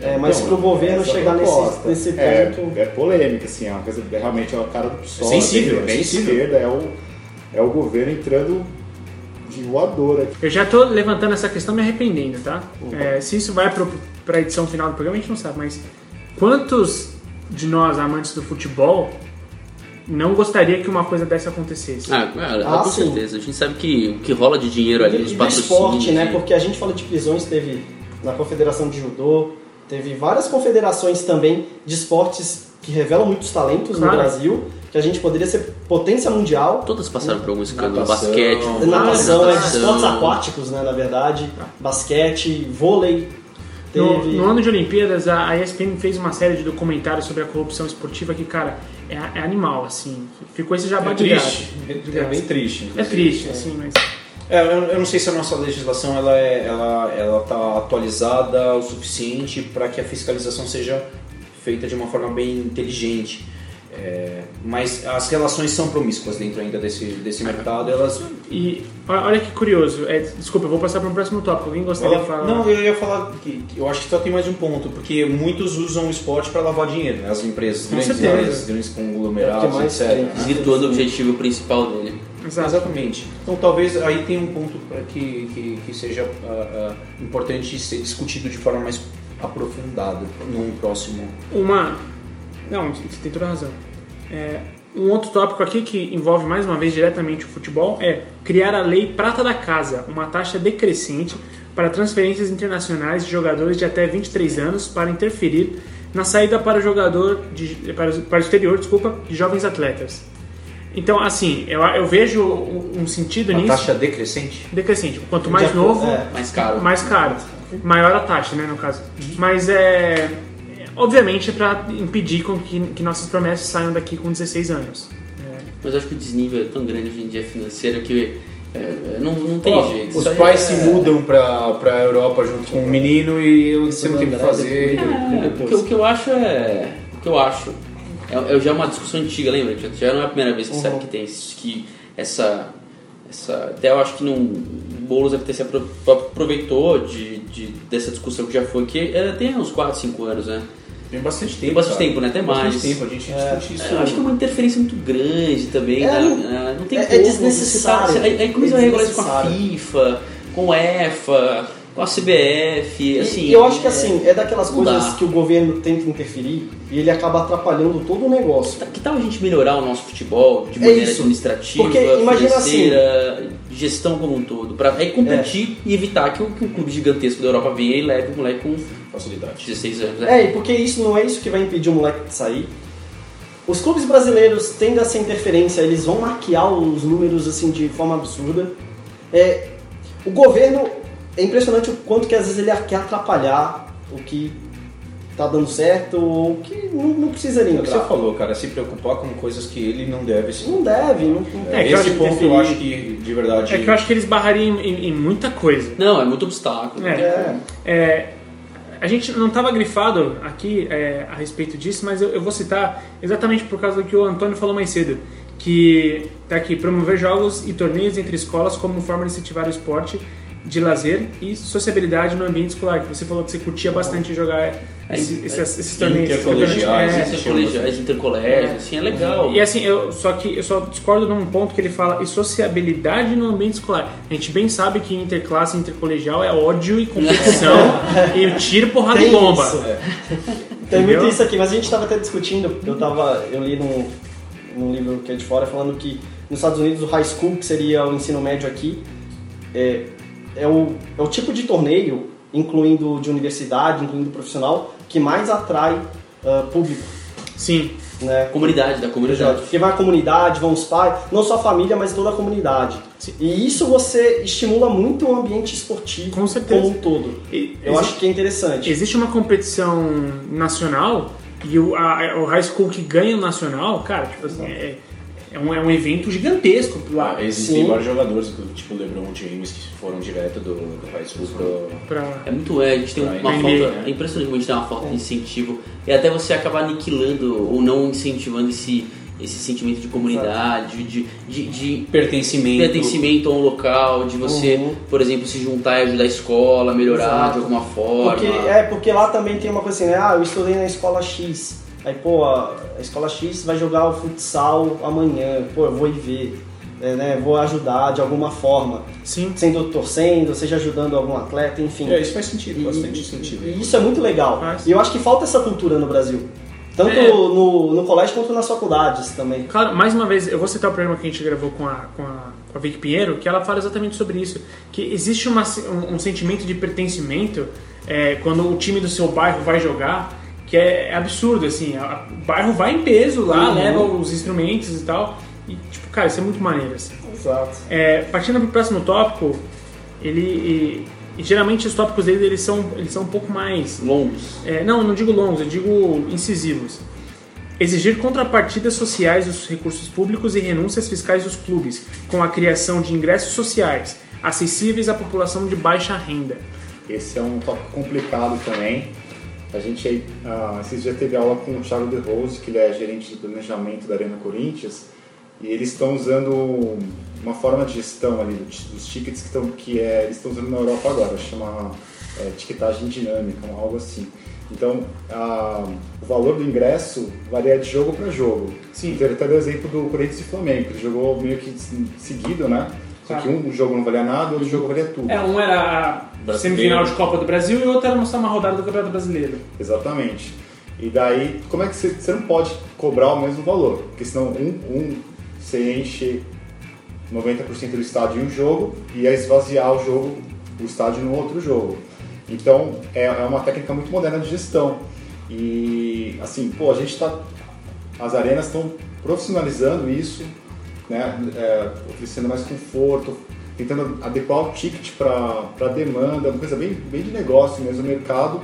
É, mas Então, pro governo essa chegar nesse, proposta. nesse é, ponto. É polêmica, assim, é uma coisa é realmente é a cara do PSOL. Sensível, bem sensível. esquerda é o, é o governo entrando de voador aqui. Eu já tô levantando essa questão me arrependendo, tá? É, se isso vai pro, pra edição final do programa, a gente não sabe, mas quantos de nós, amantes do futebol, não gostaria que uma coisa dessa acontecesse? Ah, cara, Ah, com sim. certeza. A gente sabe que o que rola de dinheiro ali, E os do patrocínios... esporte, né? e- Porque a gente fala de prisões, teve na Confederação de Judô, teve várias confederações também de esportes que revelam muitos talentos Claro. no Brasil, que a gente poderia ser potência mundial. Todas passaram por algum escândalo. Natação. Basquete, vôlei, Natação, é de esportes aquáticos, né, na verdade. Basquete, vôlei. No, Teve. no ano de Olimpíadas, a ESPN fez uma série de documentários sobre a corrupção esportiva que, cara, é, é animal, assim. Ficou esse jabá É de triste. É, é bem triste. É inclusive. triste, assim, mas... É, eu, eu não sei se a nossa legislação ela é, ela, ela tá atualizada o suficiente para que a fiscalização seja feita de uma forma bem inteligente. É, mas as relações são promíscuas dentro ainda desse, desse mercado. Elas E olha que curioso. É, desculpa, eu vou passar para o próximo tópico. Alguém gostaria de falar? não, eu ia falar que, que eu acho que só tem mais um ponto, porque muitos usam o esporte para lavar dinheiro, né? as empresas, Com grandes empresas, grandes É conglomerados, mais etc. tem. Desvirtuando o objetivo principal dele. Exato. Exatamente. Então talvez aí tem um ponto para que, que, que seja ah, ah, importante ser discutido de forma mais aprofundada num próximo. Uma. Não, você tem toda a razão. É, um outro tópico aqui que envolve mais uma vez diretamente o futebol é criar a lei Prata da Casa, uma taxa decrescente para transferências internacionais de jogadores de até 23 anos para interferir na saída para o jogador de, para, para o exterior, desculpa, de jovens atletas. Então, assim, eu, eu vejo um sentido A nisso taxa decrescente? decrescente. Quanto mais novo, é. Mais caro. mais caro. Maior a taxa, né, no caso. Mas é. É, Obviamente é para impedir com que, que nossas promessas saiam daqui com 16 anos. Mas eu acho que o desnível é tão grande hoje em dia financeiro que é, não, não tem Ó, jeito. Os pais é- se mudam pra, pra Europa junto com o menino e eu não sei o que André, fazer. É, o, que, o que eu acho é. O que eu acho. É, é já uma discussão antiga, lembra? Já, já não é a primeira vez que, sabe que tem isso, que essa. essa até eu acho que não. O Boulos deve ter se apro- aproveitou de, de- dessa discussão que já foi, que é, tem uns 4, 5 anos, né? Tem bastante tempo. Tem bastante cara. tempo, né? Até Bastante mais. tempo, a gente discute isso. Eu acho que é uma interferência muito grande também. É, né? não- não tem é- é como. desnecessário. Você tá- aí, aí como É regular isso com a desnecessário. FIFA, com a EFA, com a CBF, E- assim. e eu acho que é- assim, é daquelas não coisas dá. que o governo tenta interferir e ele acaba atrapalhando todo o negócio. Tá- Que tal a gente melhorar o nosso futebol de É maneira isso. administrativa, Porque imagina assim- financeira, gestão como um todo, pra aí competir e evitar que, o- que um clube gigantesco da Europa venha e leve o moleque com Facilidade. 16 anos. né? É, e porque isso não é isso que vai impedir o moleque de sair. Os clubes brasileiros tendo essa interferência, eles vão maquiar os números assim de forma absurda. É, o governo é impressionante o quanto que às vezes ele quer atrapalhar o que tá dando certo ou o que não, não precisaria É o que você falou, cara, se preocupar com coisas que ele não deve se Não deve, não, não É, que eu Esse acho ponto que eu acho que de verdade. É que eu acho que eles barrariam em, em- em muita coisa. Não, é muito obstáculo. É. É. É, a gente não estava grifado aqui é, a respeito disso, mas eu, eu vou citar exatamente por causa do que o Antônio falou mais cedo, que tá aqui promover jogos e torneios entre escolas como forma de incentivar o esporte de lazer e sociabilidade no ambiente escolar. Que você falou que você curtia bastante jogar esse- esses, esses torneios. Intercolegiais, É, esse- Intercolegiais, intercolégios, assim, é legal. e assim, eu, só que eu só discordo num ponto que ele fala e sociabilidade no ambiente escolar. A gente bem sabe que interclasse e intercolegial é ódio e competição e tiro, porrada e Tem bomba. isso. Tem Entendeu? muito isso aqui, mas a gente estava até discutindo, eu tava, eu li num, num livro que é de fora falando que nos Estados Unidos o high school, que seria o ensino médio aqui, é, é, o, é o tipo de torneio, incluindo de universidade, incluindo profissional, que mais atrai ah, público, Sim. né? Comunidade, da comunidade. Porque vai a comunidade, vão os pais, não só a família, mas toda a comunidade. E isso você estimula muito o ambiente esportivo Com certeza. como um todo. E- Eu exi- acho que é interessante. Existe uma competição nacional e o, a- o high school que ganha o nacional, cara, tipo assim, é, é, um, é um evento gigantesco lá. Ah, existem Sim. vários jogadores, tipo LeBron James, que foram direto do, do high school pro. Pra, É muito, é, a gente tem Pra uma NBA, falta, né? é impressionante como a gente tem uma falta de incentivo e até você acaba aniquilando ou não incentivando esse, esse sentimento de comunidade, de, de, de Pertencimento. pertencimento a um local, de você, Uhum. por exemplo, se juntar e ajudar a escola, a melhorar Exato. de alguma forma. Porque, é, porque lá também tem uma coisa assim, né? Ah, eu estudei na escola X. Aí, pô, a escola X vai jogar o futsal amanhã. Pô, eu vou ir ver. é, né? Vou ajudar de alguma forma. sim. Sendo torcendo, seja ajudando algum atleta, enfim. É, isso faz sentido, E- bastante sentido. E isso é muito legal. Faz. E eu acho que falta essa cultura no Brasil. Tanto É. no, no colégio quanto nas faculdades também. Claro, mais uma vez, eu vou citar o programa que a gente gravou com a, com a, com a Vicky Pinheiro, que ela fala exatamente sobre isso. Que existe uma, um, um sentimento de pertencimento é, quando o time do seu bairro vai jogar, que é, é absurdo, assim. a- o bairro vai em peso lá, Uhum. leva os instrumentos e tal. E, tipo, cara, isso é muito maneiro, assim. Exato. É, partindo para o próximo tópico, ele... E, e geralmente os tópicos dele eles são, eles são um pouco mais Longos. é, não, não digo longos, eu digo incisivos. Exigir contrapartidas sociais dos recursos públicos e renúncias fiscais dos clubes, com a criação de ingressos sociais acessíveis à população de baixa renda. Esse é um tópico complicado também. A gente aí, ah, esses dias teve aula com o Thiago De Rose, que ele é gerente de planejamento da Arena Corinthians, e eles estão usando uma forma de gestão ali do- dos tickets que, estão, que é, eles estão usando na Europa agora, chama é, ticketagem dinâmica, algo assim. Então, a- o valor do ingresso varia de jogo para jogo. Sim. Então, ele está dando exemplo do Corinthians e Flamengo. Ele jogou meio que se- seguido, né? Só que um jogo não valia nada, outro jogo valia tudo. É, um era Brasileiro. semifinal de Copa do Brasil e o outro era mostrar uma rodada do Campeonato Brasileiro. Exatamente. E daí, como é que você, você não pode cobrar o mesmo valor? Porque senão um, um você enche 90% do estádio em um jogo e ia esvaziar o jogo, o estádio no outro jogo. Então é, é uma técnica muito moderna de gestão. E assim, pô, a gente está. As arenas estão profissionalizando isso, né? É, oferecendo mais conforto, tentando adequar o ticket para a demanda, uma coisa bem, bem de negócio mesmo, o mercado.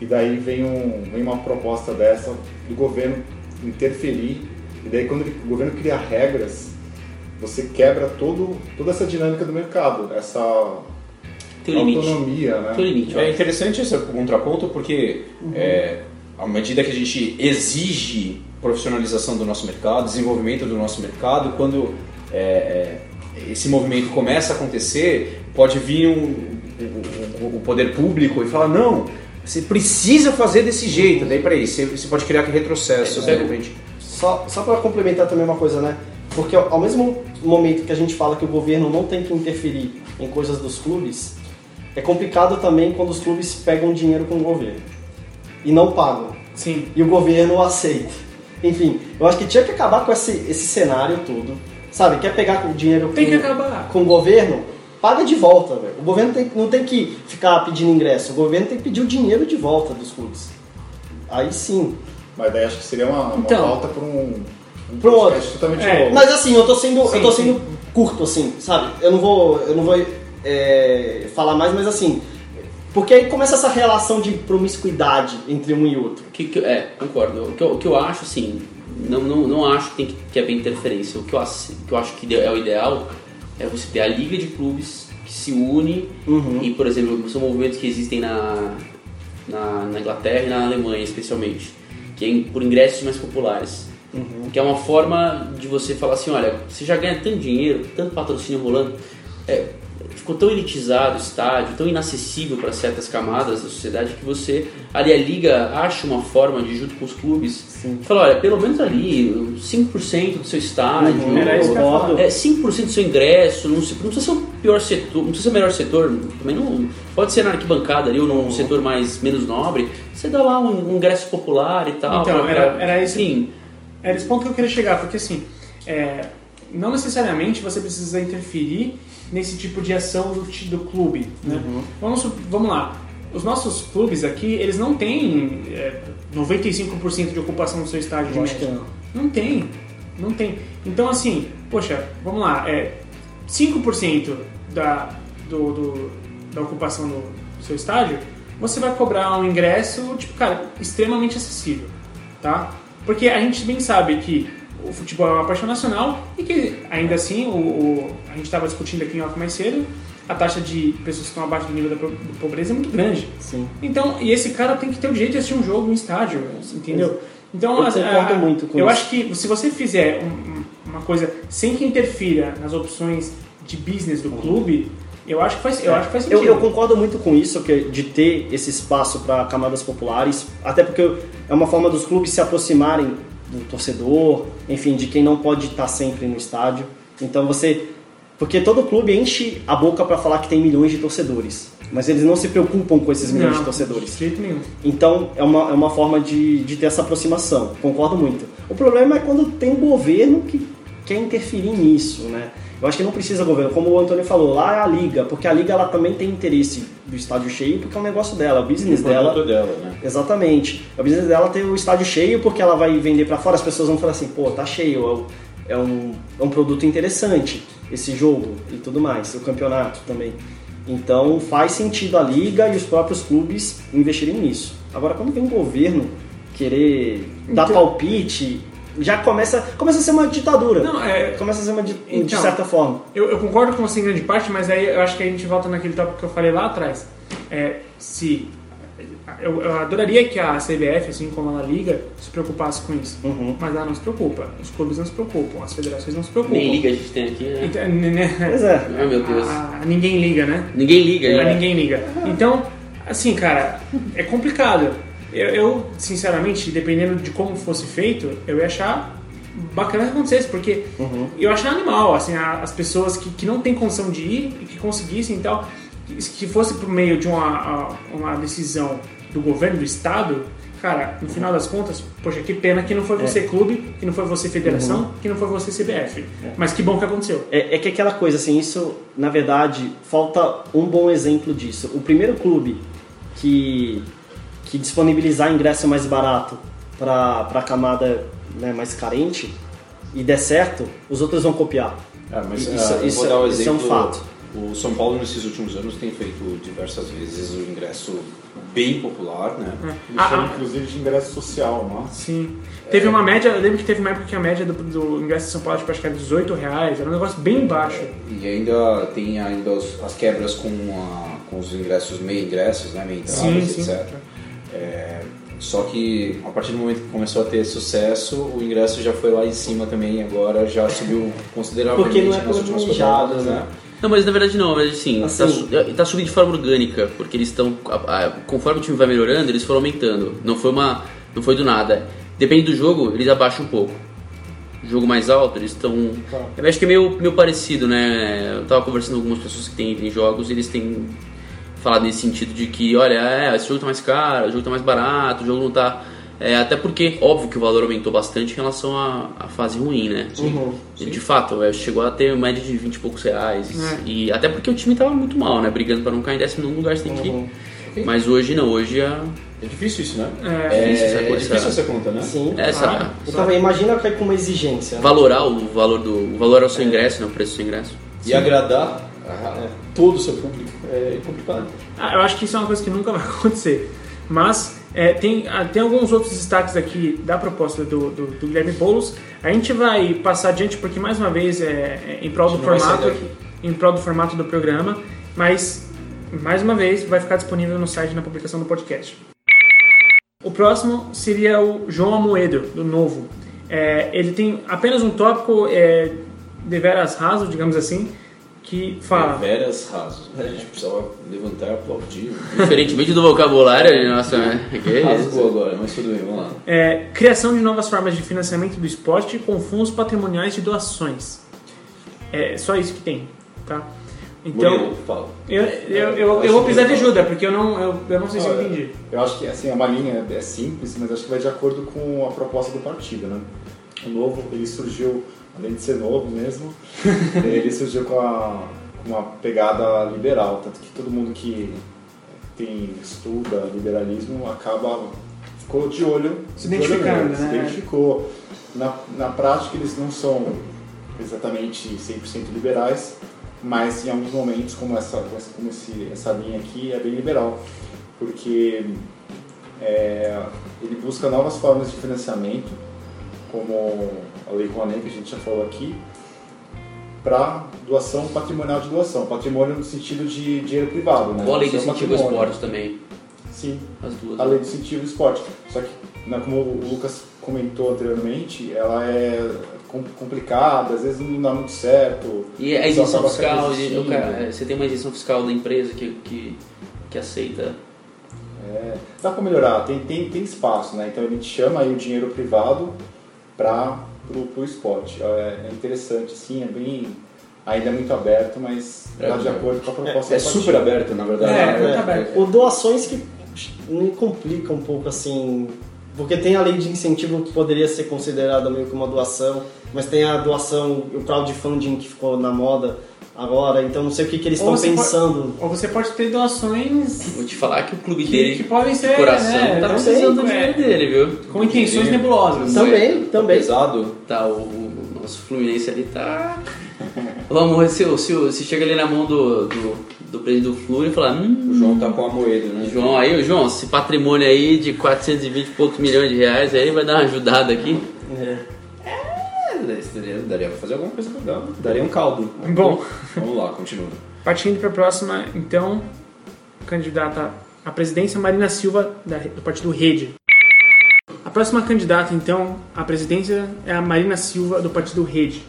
E daí vem, um, vem uma proposta dessa do governo interferir. E daí quando ele- o governo cria regras, você quebra todo, toda essa dinâmica do mercado, essa limite. autonomia, né? Tem um limite, É interessante esse contraponto porque é, à medida que a gente exige profissionalização do nosso mercado, desenvolvimento do nosso mercado, quando é, é, esse movimento começa a acontecer, pode vir um, o, o- o poder público e falar não, você precisa fazer desse jeito. Daí peraí, você, você pode criar retrocessos de repente. Só, só para complementar também uma coisa, né? Porque ao ao mesmo momento que a gente fala que o governo não tem que interferir em coisas dos clubes, é complicado também quando os clubes pegam dinheiro com o governo e não pagam. Sim. E o governo aceita. Enfim, eu acho que tinha que acabar com esse, esse cenário todo. Sabe, quer pegar com dinheiro Tem com, que acabar. com o governo? Paga de volta, velho. O governo tem- não tem que ficar pedindo ingresso, o governo tem que pedir o dinheiro de volta dos clubes. Aí sim. Mas daí acho que seria uma, uma Então. pauta para um, um Pra um outro. totalmente É, novo. Mas assim, eu tô sendo, Sim, eu tô sim. sendo curto, assim, sabe? Eu não vou, eu não vou é, falar mais, mas assim, porque aí começa essa relação de promiscuidade entre um e outro. Que, que- é, concordo. O que, eu, o que eu acho, assim, não, não, não acho que, tem que, que haver interferência. O que eu, que eu acho que é o ideal é você ter a liga de clubes que se une Uhum. e, por exemplo, são movimentos que existem na, na, na Inglaterra e na Alemanha, especialmente, que é por ingressos mais populares. Que é uma forma de você falar assim, olha, você já ganha tanto dinheiro, tanto patrocínio rolando, é, ficou tão elitizado o estádio, tão inacessível para certas camadas da sociedade que você, ali a liga acha uma forma de, junto com os clubes, falar, olha, pelo menos ali, 5% do seu estádio, Uhum, Era falar. é, 5% do seu ingresso, não, se- não precisa ser o pior setor, não precisa ser o melhor setor, também não, pode ser na arquibancada ali ou num setor mais menos nobre, você dá lá um, um ingresso popular e tal. Então, pra- era- era esse- Enfim, Era esse ponto que eu queria chegar, porque assim, é, não necessariamente você precisa interferir nesse tipo de ação do, do clube. Né? Vamos, su- vamos lá. Os nossos clubes aqui, eles não têm é, 95% de ocupação do seu estádio de Eu que média. não. Não tem, não tem. Então assim, poxa, vamos lá, é 5% da, do, do- da ocupação do, do seu estádio, você vai cobrar um ingresso, tipo, cara, extremamente acessível, tá? Porque a gente bem sabe que o futebol é uma paixão nacional e que, ainda assim, o, o- a gente estava discutindo aqui em off mais cedo, a taxa de pessoas que estão abaixo do nível da po- da pobreza é muito grande. Sim. Então, e esse cara tem que ter o direito de assistir um jogo, um estádio, entendeu? Então, Eu concordo muito com eu isso. acho que se você fizer um- um- uma coisa sem que interfira nas opções de business do clube, eu acho que faz, eu acho que faz Eu, sentido. eu concordo muito com isso, que de ter esse espaço para camadas populares, até porque é uma forma dos clubes se aproximarem do torcedor, enfim, de quem não pode estar sempre no estádio. Então você. Porque todo clube enche a boca para falar que tem milhões de torcedores, mas eles não se preocupam com esses milhões Não, de torcedores. De jeito nenhum. Então é uma, é uma forma de, de ter essa aproximação, concordo muito. O problema é quando tem um governo que quer interferir nisso, né? Eu acho que não precisa governo, como o Antônio falou, lá é a liga, porque a liga ela também tem interesse do estádio cheio, porque é um negócio dela, o business dela. produto dela, né? Exatamente. O business dela ter o estádio cheio porque ela vai vender pra fora, as pessoas vão falar assim, pô, tá cheio, é um- é um, é um produto interessante esse jogo e tudo mais, o campeonato também. Então faz sentido a liga e os próprios clubes investirem nisso. Agora quando vem o governo querer dar Então- palpite, já começa, começa a ser uma ditadura. Não, é, Começa a ser uma di- de Então, certa forma. Eu, eu concordo com você em grande parte, mas aí eu acho que a gente volta naquele tópico que eu falei lá atrás. É, se eu, eu adoraria que a CBF, assim como a La Liga, se preocupasse com isso. Uhum. Mas ela não se preocupa. Os clubes não se preocupam, as federações não se preocupam. nem liga a gente tem aqui, né? Então, né, Pois é. Ai meu Deus. a- a- ninguém liga, né? Ninguém liga, É, né? Ninguém liga. Então, assim, cara, é complicado. Eu, eu, sinceramente, dependendo de como fosse feito, eu ia achar bacana que acontecesse, porque eu achar animal, assim, as pessoas que, que não têm condição de ir e que conseguissem e tal, que fosse por meio de uma, uma decisão do governo, do estado, cara, no final das contas, poxa, que pena que não foi você clube, que não foi você federação, que não foi você CBF. Mas que bom que aconteceu. É, é que aquela coisa, assim, isso, na verdade, falta um bom exemplo disso. O primeiro clube que, que disponibilizar ingresso mais barato para a camada né, mais carente e der certo, os outros vão copiar. É, mas Isso- ah, eu isso- vou dar um isso é um fato. O São Paulo nesses últimos anos tem feito diversas vezes o ingresso bem popular, né? Eles Ah, ah. inclusive, de ingresso social, não é? Sim. Teve uma média, eu lembro que teve uma época que a média do, do ingresso de São Paulo tipo, acho que era 18 reais, era um negócio bem baixo. E ainda tem ainda os- as quebras com, a- com os ingressos, meio ingressos, né? Meio entradas, Sim, sim. etc. Só que a partir do momento que começou a ter sucesso, o ingresso já foi lá em cima também, agora já subiu consideravelmente Porque não é nas últimas rodadas, né? Não, mas na verdade não, mas assim, Assim- tá, tá subindo de forma orgânica, porque eles estão. Conforme o time vai melhorando, eles foram aumentando. Não foi uma. Não foi do nada. Depende do jogo, eles abaixam um pouco. Jogo mais alto, eles estão. Eu acho que é meio, meio parecido, né? Eu tava conversando com algumas pessoas que têm, têm jogos e eles têm falado nesse sentido de que, olha, é, esse jogo tá mais caro, o jogo tá mais barato, o jogo não tá. É, até porque, óbvio que o valor aumentou bastante em relação à, à fase ruim, né? Uhum. De fato, é, chegou a ter média de 20 e poucos reais. É. E até porque o time tava muito mal, né? Brigando pra não cair em décimo lugar, você tem que Uhum. ir. Mas hoje não, hoje a. É difícil isso, né? É, É, difícil essa é difícil essa- conta, né? Sim. Essa, Ah, Então, imagina cair com uma exigência. né? valorar o valor do. O valor ao seu ingresso, né? O preço do seu ingresso. E agradar a- todo o seu público é complicado. Ah, eu acho que isso é uma coisa que nunca vai acontecer. Mas é, tem, ah, tem alguns outros destaques aqui da proposta do, do, do Guilherme Boulos. A gente vai passar adiante porque, mais uma vez, é, é em prol do formato, em prol do formato do programa, mas mais uma vez vai ficar disponível no site na publicação do podcast. O próximo seria o João Amoedo, do Novo. É, ele tem apenas um tópico é, deveras raso, digamos assim, que fala. Veras rasos. A gente precisava levantar e aplaudir. Diferentemente do vocabulário, nossa, né? Que Rasgou isso? agora, mas tudo bem, vamos lá. É, criação de novas formas de financiamento do esporte com fundos patrimoniais de doações. É só isso que tem, tá? Então, Murilo, eu, eu, eu, eu vou precisar de ajuda, porque eu não, eu, eu não sei se eu entendi. Eu acho que assim, é uma linha é simples, mas acho que vai de acordo com a proposta do partido, né? O novo, ele surgiu, além de ser novo mesmo, ele surgiu com, a, com uma pegada liberal, tanto que todo mundo que tem estuda liberalismo acaba ficou de olho Se identificando, né? Se identificou. Na, na prática eles não são exatamente 100% liberais, mas em alguns momentos, como essa, como esse, essa linha aqui, é bem liberal, porque é, ele busca novas formas de financiamento, como a Lei Rouanet, que a gente já falou aqui, para doação patrimonial de doação. Patrimônio no sentido de dinheiro privado, né? Ou a lei do incentivo ao esporte também. Sim, As duas. a lei do incentivo ao esporte. Só que, né, como o Lucas comentou anteriormente, ela é com- complicada, às vezes não dá muito certo. E a isenção fiscal, cara- é, você tem uma isenção fiscal da empresa que, que, que aceita. É, dá para melhorar, tem, tem, tem espaço, né? Então a gente chama aí o dinheiro privado para o esporte. É, é interessante, sim, é bem. Ainda é muito aberto, mas É, dá de é. acordo com a proposta É do super aberto, na verdade. É, né? muito aberto. O doações que me complica um pouco assim, porque tem a lei de incentivo que poderia ser considerada meio que uma doação, mas tem a doação, o crowdfunding que ficou na moda agora, então não sei o que, que eles estão você pode- pensando. Ou você pode ter doações Vou te falar que o clube que, dele, que podem ser de coração, né, tá precisando do dinheiro dele, viu? com intenções nebulosas. Também, Tá também. pesado. Tá, o, o nosso Fluminense ali tá. Ô amor, se, se, se chega ali na mão do, do, do presidente do Flu e falar, hum, O João tá com a moeda, né? João aí, João, esse patrimônio aí de 420 e poucos milhões de reais aí vai dar uma ajudada aqui. É. Daria, pra fazer alguma coisa legal. Daria um caldo. Bom, Vamos lá, continua. partindo para a próxima, então, candidata à presidência, Marina Silva, do partido Rede. A próxima candidata, então, à presidência é a Marina Silva, do partido Rede.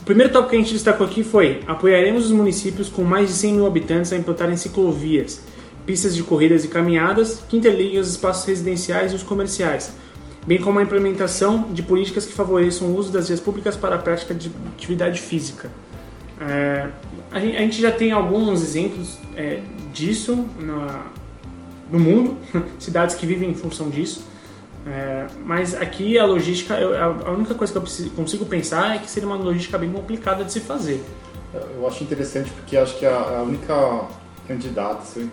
O primeiro tópico que a gente destacou aqui foi: apoiaremos os municípios com mais de 100 mil habitantes a implantarem ciclovias, pistas de corridas e caminhadas que interliguem os espaços residenciais e os comerciais, bem como a implementação de políticas que favoreçam o uso das vias públicas para a prática de atividade física. É, a, gente, a gente já tem alguns exemplos é, disso na- no mundo, cidades que vivem em função disso. É, mas aqui a logística, eu- a única coisa que eu preciso- consigo pensar é que seria uma logística bem complicada de se fazer. Eu acho interessante porque acho que a, a única candidata assim,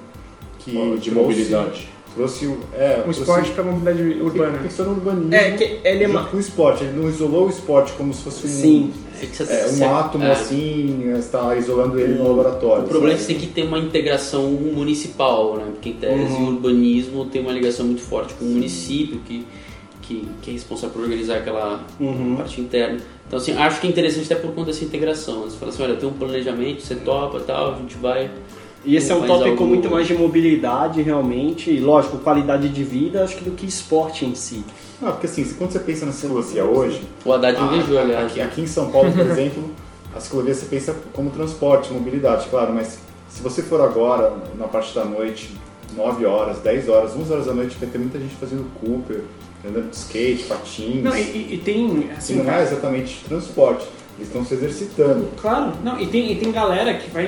que de trouxe- mobilidade. Trouxe o é, Um trouxe- esporte para mobilidade urbana. pensou no urbanismo É, que ele é o esporte ele não isolou o esporte como se fosse um, Sim. Você- é, um você- átomo é. assim está isolando ele no laboratório O problema é que sabe? você tem que ter uma integração municipal, né? Porque em tese Uhum. o urbanismo tem uma ligação muito forte com o município que, que, que é responsável por organizar aquela Uhum. parte interna. Então assim, acho que é interessante até por conta dessa integração. Você fala assim, olha, tem um planejamento, você topa tal, a gente vai. E esse é um tópico algo- muito mais de mobilidade, realmente. E, lógico, qualidade de vida, acho que do que esporte em si. Ah, porque assim, se- quando você pensa na ciclovia hoje, O Haddad invejou, aliás. aqui, aqui em São Paulo, por exemplo, a ciclovia você pensa como transporte, mobilidade, claro, mas se você for agora, na parte da noite, 9 horas, 10 horas, 11 horas da noite, vai ter muita gente fazendo Cooper, andando de skate, patins. Não, e, e- e tem, assim, assim, não é exatamente transporte, eles estão se exercitando. Claro, não, e tem, e tem galera que vai,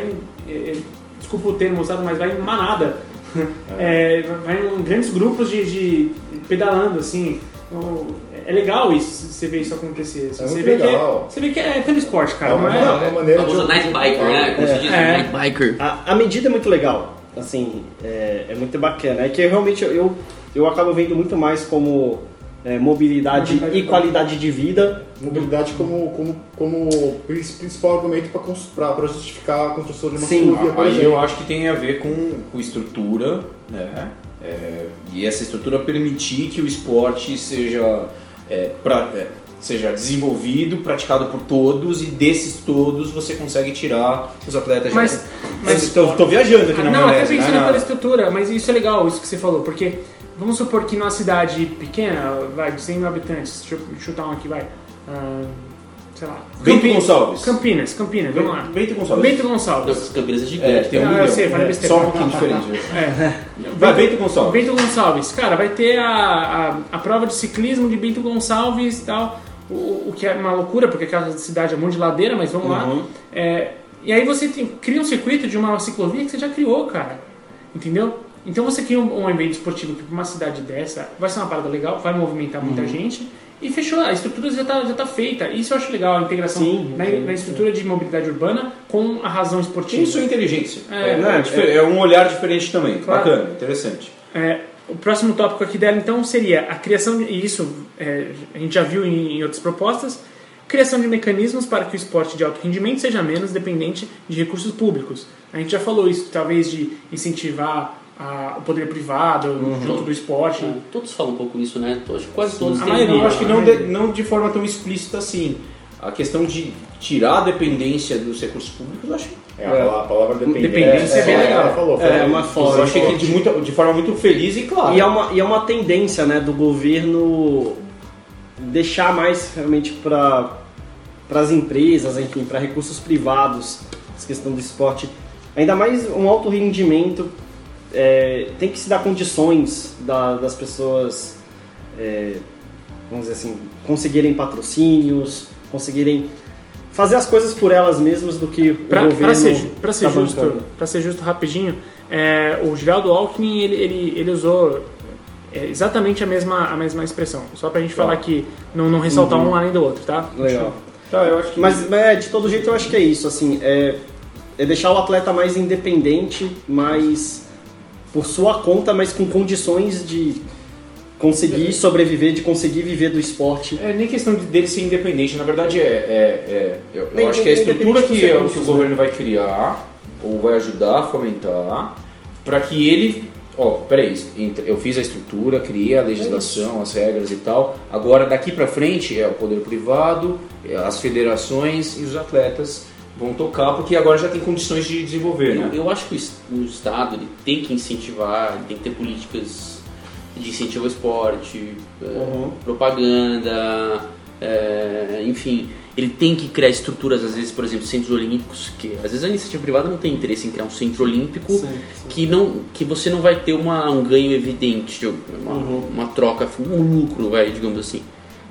eh, desculpa o termo usado, mas vai em manada. É, vai em grandes grupos de, de pedalando, assim. Então, É legal isso, você ver isso acontecer. assim. É você, vê que é, legal. você vê que é telesporte, cara, É não uma, é? é uma maneira famoso de... night biker, né? Como se diz, É. night biker. A, a medida é muito legal, assim, é, é muito bacana. É que realmente eu, eu acabo vendo muito mais como é, mobilidade Mobilidade e qualidade de vida. Mobilidade como, como, como principal argumento para justificar a construção de uma Sim. Aí exemplo. eu acho que tem a ver com, com estrutura, né? É, e essa estrutura permitir que o esporte seja, é, pra- é, seja desenvolvido, praticado por todos e desses todos você consegue tirar os atletas. Mas- mas- estou viajando aqui na não, até maionese, pensando né? pela estrutura, mas isso é legal, isso que você falou, porque vamos supor que numa cidade pequena, vai, de 100 mil habitantes, deixa eu chutar um aqui, vai, ah, sei lá. Bento Campi- Gonçalves. Campinas, Campinas, vamos lá. Bento Gonçalves. Bento Gonçalves. As Campinas é É, gigante. tem um Ah, eu sei, falei É, besteira. Só um pouquinho diferente. É. Vai, Bento Gonçalves. Bento Gonçalves, cara, vai ter a, a, a prova de ciclismo de Bento Gonçalves e tal, o, o que é uma loucura, porque aquela cidade é muito de ladeira, mas vamos lá. É, e aí você tem- cria um circuito de uma ciclovia que você já criou, cara. Entendeu? Então você cria um, um evento esportivo pra uma cidade dessa vai ser uma parada legal, vai movimentar muita gente. E fechou, a estrutura já está já tá feita. Isso eu acho legal, a integração Sim, na, sim, na estrutura de mobilidade urbana com a razão esportiva. Isso é inteligência. É, É, difer- é um olhar diferente também. Claro. Bacana, interessante. É, o próximo tópico aqui dela, então, seria a criação, de, e isso é, a gente já viu em, em outras propostas, criação de mecanismos para que o esporte de alto rendimento seja menos dependente de recursos públicos. A gente já falou isso, talvez de incentivar a- o poder privado junto do esporte. É, Todos falam um pouco isso, né? Acho que quase todos têm maioria, Eu acho que não maioria. de, não de forma tão explícita assim. A questão de tirar a dependência dos recursos públicos, eu acho É, a palavra, a palavra dependência, Dependência é bem legal. Ela falou, É, falou. uma forma. Eu achei que de, muita, de forma muito feliz e clara. E é uma, e é uma tendência né, do governo deixar mais realmente para as empresas, enfim, para recursos privados, essa questão do esporte. Ainda mais um alto rendimento, é, tem que se dar condições da- das pessoas, é, vamos dizer assim, conseguirem patrocínios, conseguirem fazer as coisas por elas mesmas do que o Para governo ser, ju- pra ser tá justo, para ser justo rapidinho, é, o Geraldo Alckmin ele, ele, ele usou é, exatamente a mesma, a mesma expressão. Só pra gente falar que não, não ressaltar um além do outro, tá? Legal. Tá, eu acho que. Mas é, de todo jeito eu acho que é isso, assim, é, é deixar o atleta mais independente, mais por sua conta, mas com condições de conseguir sobreviver, de conseguir viver do esporte. É nem questão de- dele ser independente, na verdade é. é- é- eu, acho que a nem estrutura que, é o que o recursos, governo vai criar, ou vai ajudar a fomentar, para que ele. Ó, peraí, ent- eu fiz a estrutura, criei a legislação, as regras e tal. Agora daqui para frente é o poder privado, é as federações e os atletas vão tocar, porque agora já tem condições de desenvolver, né? Eu, eu acho que o es- o Estado ele tem que incentivar, tem que ter políticas de incentivo ao esporte, é, Uhum. propaganda, é, enfim. ele tem que criar estruturas, às vezes, por exemplo, centros olímpicos, que às vezes a iniciativa privada não tem interesse em criar um centro olímpico Sim, sim. que não que você não vai ter uma, um ganho evidente, uma, Uhum. uma troca, um lucro, vai, digamos assim.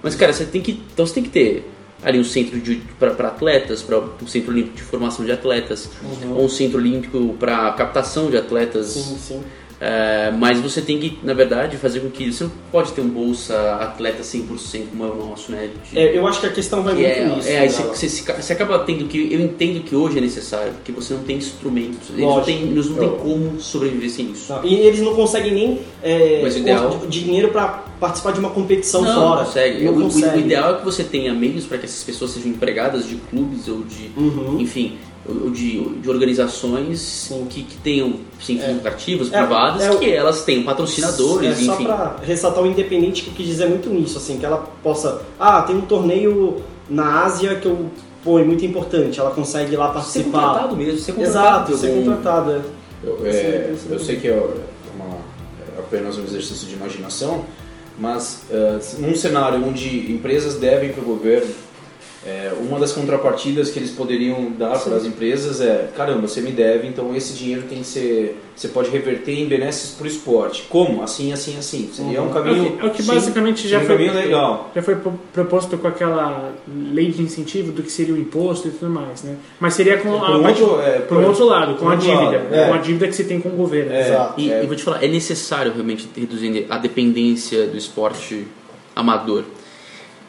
Mas cara, você tem que então você tem que ter ali um centro para atletas, para um centro olímpico de formação de atletas, ou um centro olímpico para captação de atletas. Uhum. Sim, sim. É, mas você tem que, na verdade, fazer com que você não pode ter um bolsa atleta 100% como é o nosso, né? De- É, eu acho que a questão vai que muito é, nisso. é, aí né, você, você, acaba tendo que. Eu entendo que hoje é necessário, porque você não tem instrumentos. Eles não Lógico. têm, eles não têm Eu- como sobreviver sem isso. Não, E eles não conseguem nem é, o ideal- dinheiro para participar de uma competição não, fora. não consegue. Não o, o- consegue. o ideal é que você tenha meios para que essas pessoas sejam empregadas de clubes ou de. Uhum. Enfim. Ou de, de organizações Sim. que, que tenham sem fins lucrativos, É, privadas, é o- que elas tenham patrocinadores, É, só enfim. pra ressaltar o independente que eu quis dizer muito nisso, assim, que ela possa. Ah, tem um torneio na Ásia que eu. Pô, é muito importante, ela consegue ir lá Ser participar. contratado mesmo, ser contratado. Exato, ser contratado. é. Eu, é, eu sei que é, uma, é apenas um exercício de imaginação, mas é, num cenário onde empresas devem para o governo, é, uma das contrapartidas que eles poderiam dar para as empresas é: caramba, você me deve, então esse dinheiro tem que ser. Você pode reverter em benesses para o esporte. Como? Assim, assim, assim. Seria um É o caminho. é o que sim, basicamente já um foi, legal. já foi pro- proposto com aquela lei de incentivo do que seria o imposto e tudo mais, né? Mas seria com Por a um parte- outro- é, por por- um outro lado, com a dívida, lado, é. com a dívida que você tem com o governo. É. Exato. E, É. e vou te falar, é necessário realmente reduzir a dependência do esporte amador.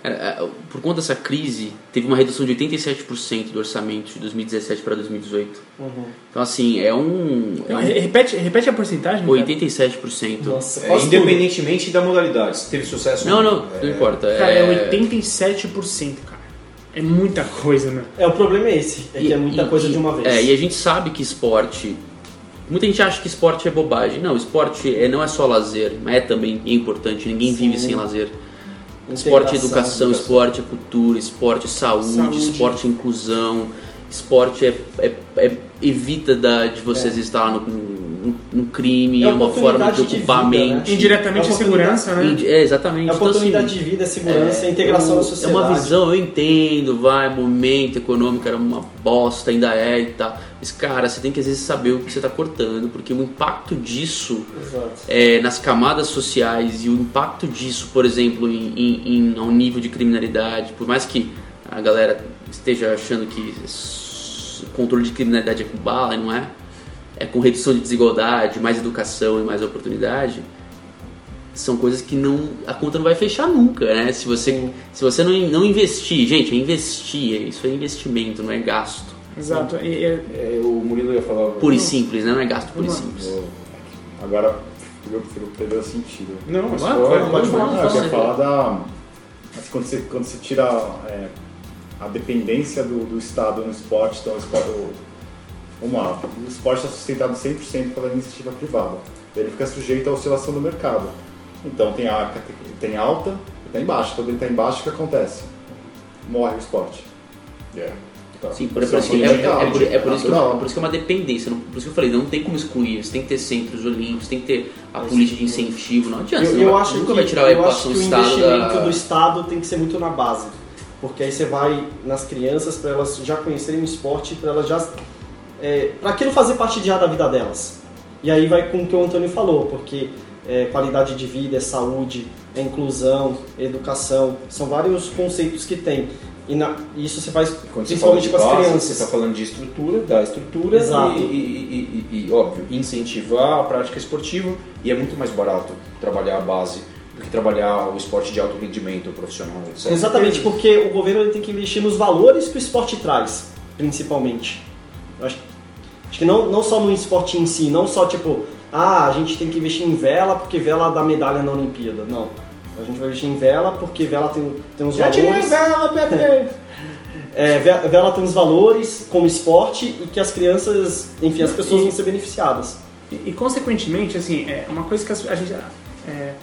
É, é, Por conta dessa crise, teve uma redução de 87% do orçamento de 2017 para 2018. Uhum. Então, assim, é um. É Re- Repete, repete a porcentagem. um cara. 87%. Nossa, É, tudo. independentemente da modalidade, se teve sucesso Não, não, não É, importa. Cara, é é 87%, cara. É muita coisa, né? É, o problema é esse, é que é muita E- coisa e- de uma vez. É, e a gente sabe que esporte. Muita gente acha que esporte é bobagem. Não, esporte é, não é só lazer, mas é também importante. Ninguém Sim. vive sem lazer. Esporte Integração, educação, esporte é cultura, esporte é saúde, Saúde. esporte é inclusão, esporte é, é- é- evita da, de você às vezes estar no, no, no crime, É é uma forma de oportunidade de ocupar a vida, né? mente. Indiretamente É a segurança, né? Indi- É, exatamente. É Então, assim, oportunidade de vida, segurança, integração é, na sociedade. É uma visão, eu entendo, vai, momento econômico era uma bosta, ainda é e tal. Mas, cara, você tem que às vezes saber o que você está cortando, porque o impacto disso é, nas camadas sociais e o impacto disso, por exemplo, em, em, em ao nível de criminalidade, por mais que a galera esteja achando que s- controle de criminalidade é com bala, não é? É com redução de desigualdade, mais educação e mais oportunidade. São coisas que não a conta não vai fechar nunca, né? Se você se você não, não investir, gente, é investir, isso é investimento, não é gasto. Exato. E, é- É, o Murilo ia falar. Puro e simples, né? Não é gasto puro e simples. Eu- Agora eu prefiro perdeu sentido. Não, mas Vai, pode, falar. Não, eu você. queria falar da. mas quando, você, quando você tira é, a dependência do, do Estado no esporte, então o esporte. o- vamos lá, o esporte está sustentado 100% pela iniciativa privada. Ele fica sujeito à oscilação do mercado. Então tem, a, tem alta e tem baixa. Quando ele está em baixa, o que acontece? Morre o esporte. Tá. Sim, por, por, é, uma é- política é por, é por isso que, por isso que é uma dependência. não- por isso que eu falei, não tem como excluir. Você tem que ter centros olímpicos, tem que ter a política de incentivo. Não adianta, Eu, eu não acho nunca que, vai tirar a eu acho equação que o Estado investimento da... do Estado tem que ser muito na base. Porque aí você vai nas crianças para elas já conhecerem o esporte, para elas já. É, para aquilo fazer parte já da vida delas. E aí vai com o que o Antônio falou, porque é qualidade de vida, é saúde, é inclusão, é educação, são vários conceitos que tem. E na- isso você faz Quando principalmente com as base, crianças. você está falando de estrutura, da estrutura Exato. E, e- e- e- e, óbvio, incentivar a prática esportiva e é muito mais barato trabalhar a base do que trabalhar o esporte de alto rendimento profissional, etc. Exatamente, porque o governo ele tem que investir nos valores que o esporte traz, principalmente. Eu acho, acho que não, não só no esporte em si, não só tipo, ah, a gente tem que investir em vela porque vela dá medalha na Olimpíada. Não. A gente vai investir em vela porque vela tem, tem uns valores. vela, Pepe! É, ve- vela tem uns valores como esporte e que as crianças, enfim, as pessoas vão ser beneficiadas. E, e, consequentemente, assim, é uma coisa que a gente. é,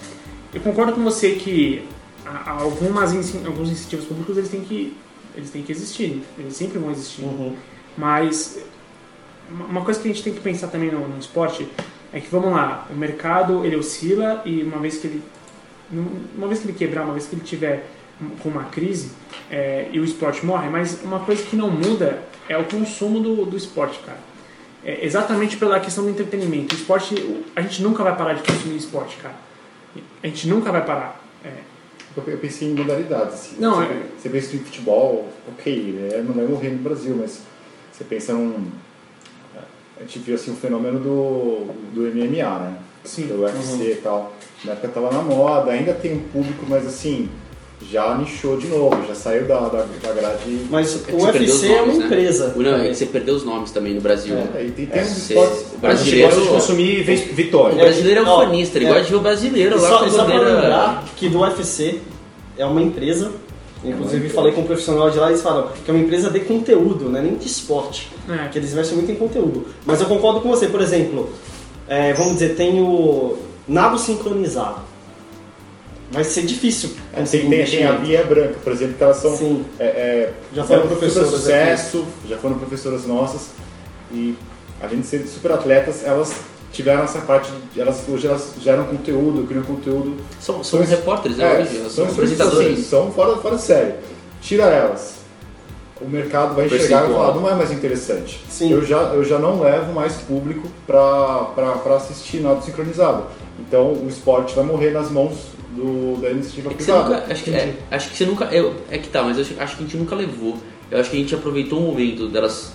eu concordo com você que algumas, alguns incentivos públicos eles têm que eles têm que existir, eles sempre vão existir. Uhum. Mas uma uma coisa que a gente tem que pensar também no, no esporte é que vamos lá, o mercado ele oscila e uma vez que ele uma vez que ele quebrar, uma vez que ele tiver com uma crise é, e o esporte morre, mas uma coisa que não muda é o consumo do, do esporte, cara. É exatamente pela questão do entretenimento. O esporte, a gente nunca vai parar de consumir esporte, cara. A gente nunca vai parar. É, Eu pensei em modalidades. Assim. Não, você, é- você pensa em futebol, ok, né, não vai morrer no Brasil, mas você pensa num. A gente viu assim, o fenômeno do, do MMA, né? Sim. Do UFC e tal. Na época tava na moda, ainda tem um público, mas assim, já nichou de novo, já saiu da, da, da grade. Mas É o UFC é uma né? empresa. O- Não, é você perdeu os nomes também no Brasil. É, e tem, tem Você- esportes. o A gente brasileiro- gosta de consumir vi- O vitória. brasileiro é um fanista, ele é. gosta de ver o brasileiro lá só, com só bandeira. lembrar que do UFC é uma empresa, inclusive falei com um profissional de lá e eles falam que é uma empresa de conteúdo, não é nem de esporte, É. que eles investem muito em conteúdo. Mas eu concordo com você, por exemplo, é, vamos dizer, tem o nado sincronizado. Vai ser difícil. É, tem, tem, tem a. Bia Branca, por exemplo, que elas são. Sim. É, é, Já foram professoras sucesso, já foram professoras nossas. E além de serem super atletas, elas tiveram essa parte. De, elas, hoje elas geram conteúdo, criam conteúdo. São, são São- repórteres, né? É, hoje, elas são são apresentadores. assim, são fora, fora de série. Tira elas. O mercado vai enxergar e falar, não é mais interessante. Sim. Eu, já, eu já não levo mais público para assistir nada sincronizado. Então o esporte vai morrer nas mãos do, da iniciativa É privada. nunca, acho, que, é, acho que você nunca. eu- é que tá, mas eu acho, acho que a gente nunca levou. Eu acho que a gente aproveitou o momento delas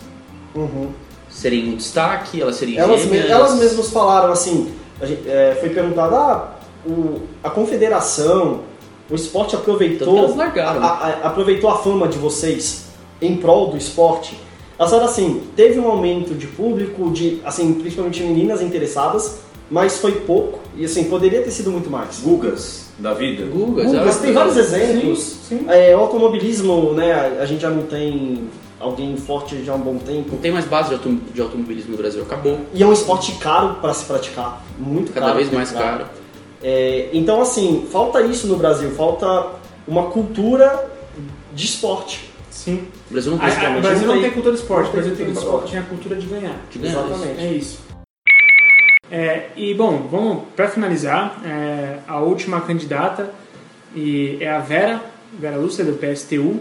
Uhum. serem um destaque, elas serem Elas, me- gêmeas. elas mesmas falaram assim, a gente- é, foi perguntado, ah, o- a confederação, o esporte aproveitou, elas largaram, né? a, a- aproveitou a fama de vocês em prol do esporte. Elas falaram assim, teve um aumento de público, de, assim, principalmente meninas interessadas, mas foi pouco e assim, poderia ter sido muito mais. Gugas da vida. Gugas, Gugas, elas- tem vários exemplos. Sim, sim. É, o automobilismo, né, a, a gente já não tem alguém forte já há um bom tempo. Não tem mais base de, autom- de automobilismo no Brasil, acabou. E é um esporte caro para se praticar, muito Cada caro. vez pra mais entrar. caro. É, então, assim, falta isso no Brasil, falta uma cultura de esporte. Sim. O Brasil não A- tem a- momento. Brasil não tem- tem cultura de esporte, o Brasil tem tem, cultura de esporte. tinha a cultura de ganhar. De ganhar, Exatamente. É isso. É, e bom, vamos para finalizar, é, a última candidata e é a Vera, Vera Lúcia do PSTU,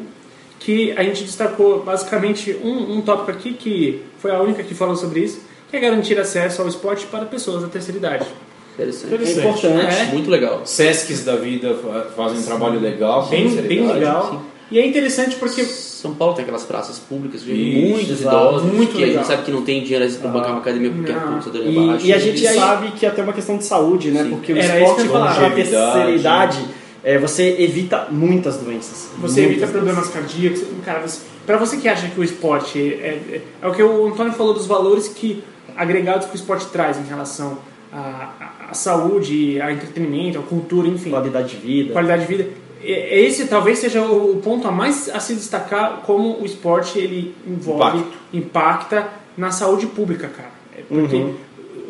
que a gente destacou basicamente um, um tópico aqui que foi a única que falou sobre isso, que é garantir acesso ao esporte para pessoas da terceira idade. Interessante. É importante. É, Muito legal. Sescs da vida fa- fazem um trabalho legal. bem, bem legal. sim. E é interessante porque São Paulo tem aquelas praças públicas, Isso, muitos exato, idosos, muito que a legal. gente sabe que não tem dinheiro para bancar uma academia porque a Não. pulsa dele é E, baixa. e a gente E aí- sabe que é até uma questão de saúde, né? Sim. Porque o Era esporte para a terceira idade, é, você evita muitas doenças. Você Muitas evita problemas cardíacos. Cara, você, pra você que acha que o esporte é, é, é o que o Antônio falou dos valores que agregados que o esporte traz em relação à, à- à saúde, ao entretenimento, à cultura, enfim, Qualidade de vida. qualidade de vida. E- Esse talvez seja o ponto a mais a se destacar como o esporte ele envolve, Impacto. impacta na saúde pública, cara. É Porque Uhum.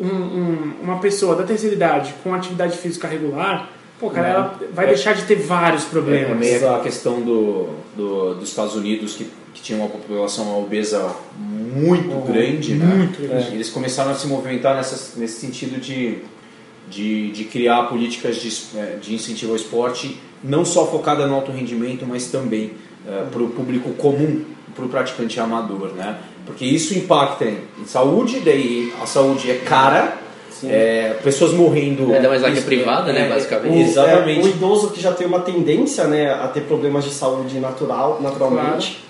um- um- uma pessoa da terceira idade com atividade física regular, pô, cara, ela vai É. deixar de ter vários É, problemas. é meio aquela questão do, do- dos Estados Unidos que, que tinha uma população obesa muito grande, né? muito grande. Eles começaram a se movimentar nessa, nesse sentido de, de, de criar políticas de, de incentivo ao esporte, não só focada no alto rendimento, mas também para o público comum, para o praticante amador, né? Porque isso impacta em, saúde, daí a saúde é cara, é, pessoas morrendo. Ainda mais lá que é privada, né, é, basicamente. O, Exatamente. é, o idoso que já tem uma tendência né, a ter problemas de saúde natural, naturalmente.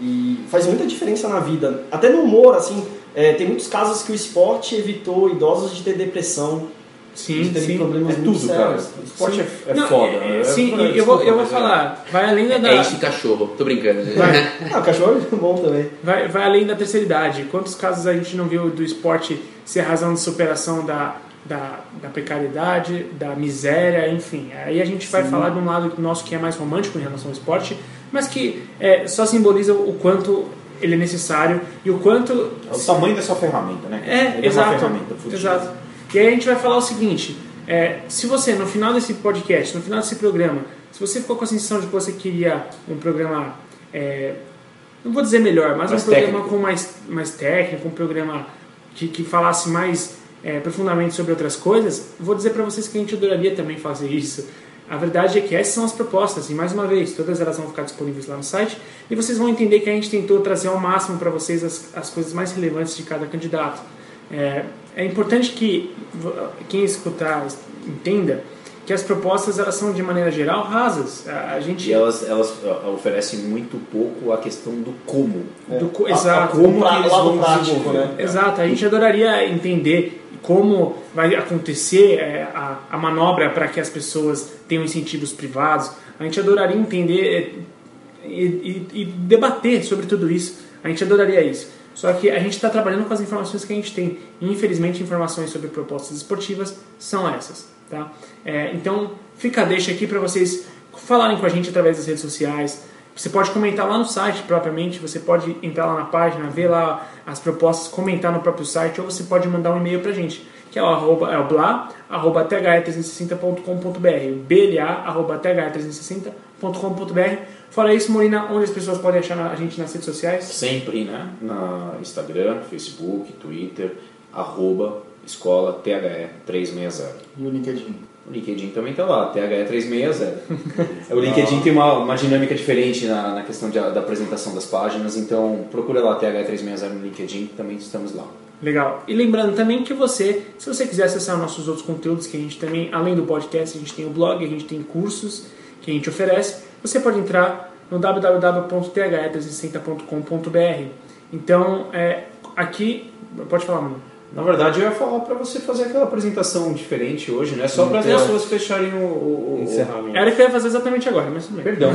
E faz muita diferença na vida. Até no humor, assim, é, tem muitos casos que o esporte evitou idosos de ter depressão, Sim, sim. problemas É tudo, cara. sérios. O esporte Sim. é, é Não, foda. é- né? sim, É- eu vou, eu vou é- falar, vai além da, É isso e cachorro. Tô brincando. Vai. Ah, o cachorro é bom também. vai, vai além da terceira idade. Quantos casos a gente não viu do esporte ser razão de superação da, da, da precariedade, da miséria, enfim. Aí a gente vai falar de um lado nosso que é mais romântico em relação ao esporte, mas que é, só simboliza o quanto ele é necessário e o quanto É o tamanho dessa ferramenta, né? É, Ele exato. uma ferramenta exato. E aí a gente vai falar o seguinte: é, se você, no final desse podcast, no final desse programa, se você ficou com a sensação de que você queria um programa, é, não vou dizer melhor, mas Mais um programa técnico. com mais, mais técnico, um programa que, que falasse mais é, profundamente sobre outras coisas, vou dizer para vocês que a gente adoraria também fazer isso. A verdade é que essas são as propostas, e mais uma vez, todas elas vão ficar disponíveis lá no site, e vocês vão entender que a gente tentou trazer ao máximo para vocês as, as coisas mais relevantes de cada candidato. É, é importante que quem escutar entenda que as propostas elas são de maneira geral rasas. A, gente E elas, elas oferecem muito pouco a questão do como. do co- A- a exato. como que pra- eles vão prático, né? Exato, a gente adoraria entender como vai acontecer é, a, a manobra para que as pessoas tenham incentivos privados. A gente adoraria entender é, e, e- e debater sobre tudo isso. A gente adoraria isso. Só que a gente está trabalhando com as informações que a gente tem. Infelizmente, informações sobre propostas esportivas são essas. Tá? É, então, fica a deixa aqui para vocês falarem com a gente através das redes sociais. Você pode comentar lá no site propriamente, você pode entrar lá na página, ver lá as propostas, comentar no próprio site, ou você pode mandar um e-mail pra gente, que é o, arroba, é o blá, arroba the360.com.br, blá, arroba the360.com.br. Fora isso, Molina, onde as pessoas podem achar a gente nas redes sociais? Sempre, né? Na Instagram, Facebook, Twitter, arroba escola THE 360. E o LinkedIn? O LinkedIn também tá lá, THE 360. o LinkedIn tem uma, uma dinâmica diferente na, na questão de, da apresentação das páginas, então procura lá THE 360 no LinkedIn, também estamos lá. Legal. E lembrando também que você, se você quiser acessar nossos outros conteúdos, que a gente também, além do podcast, a gente tem o blog, a gente tem cursos que a gente oferece, você pode entrar no www.the360.com.br. Então, é, aqui, pode falar, mano. Na verdade, eu ia falar para você fazer aquela apresentação diferente hoje, né? Só para as pessoas fecharem o, o, o- Encerramento. Era o que eu ia fazer exatamente agora, mas tudo bem. Perdão.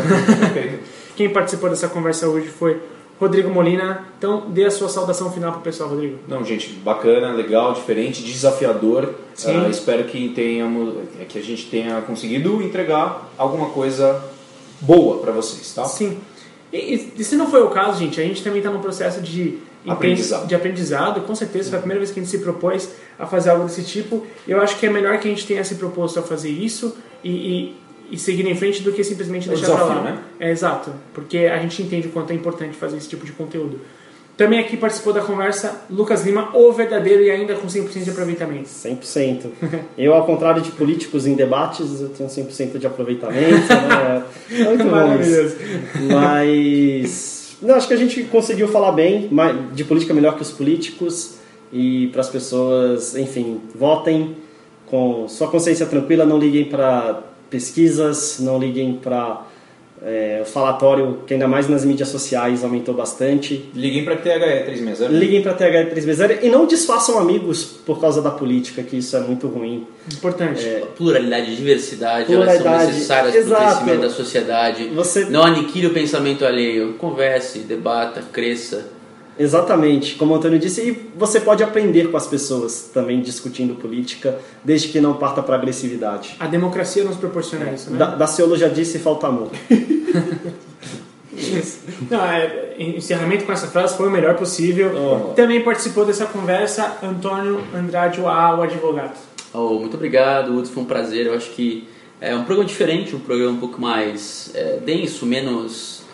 Quem participou dessa conversa hoje foi Rodrigo Molina. Então, dê a sua saudação final pro pessoal, Rodrigo. Não, gente, bacana, legal, diferente, desafiador. Sim. Ah, espero que tenhamos, que a gente tenha conseguido entregar alguma coisa boa para vocês, tá? Sim. E, e- se não foi o caso, gente, a gente também está num processo de Aprendizado. de aprendizado, com certeza. Foi a primeira vez que a gente se propôs a fazer algo desse tipo. Eu acho que é melhor que a gente tenha se proposto a fazer isso e, e, e seguir em frente do que simplesmente É deixar pra desafio, lá. né? É exato, porque a gente entende o quanto é importante fazer esse tipo de conteúdo. Também aqui participou da conversa Lucas Lima, o verdadeiro e ainda com 100% de aproveitamento. 100%. Eu, ao contrário de políticos em debates, eu tenho 100% de aproveitamento. Né? É muito isso. Mas não, acho que a gente conseguiu falar bem de política melhor que os políticos e para as pessoas, enfim, votem com sua consciência tranquila, não liguem para pesquisas, não liguem para é, o falatório, que ainda mais nas mídias sociais aumentou bastante. Liguem para THE 360. Liguem para TH3B0 e não desfaçam amigos por causa da política, que isso é muito ruim. Importante. Pluralidade e diversidade, elas são Pluralidade, necessárias para o crescimento da sociedade. Você- Não aniquile o pensamento alheio. Converse, debata, cresça. Exatamente, como o Antônio disse, e você pode aprender com as pessoas também discutindo política, desde que não parta para agressividade. A democracia nos proporciona isso, né? Da, Daciolo já disse falta amor. Não, é, encerramento com essa frase foi o melhor possível. Oh. Também participou dessa conversa Antônio Andrade, AA, o advogado. Oh, muito obrigado, Uds, foi um prazer. Eu acho que é um programa diferente, um programa um pouco mais é, denso, menos.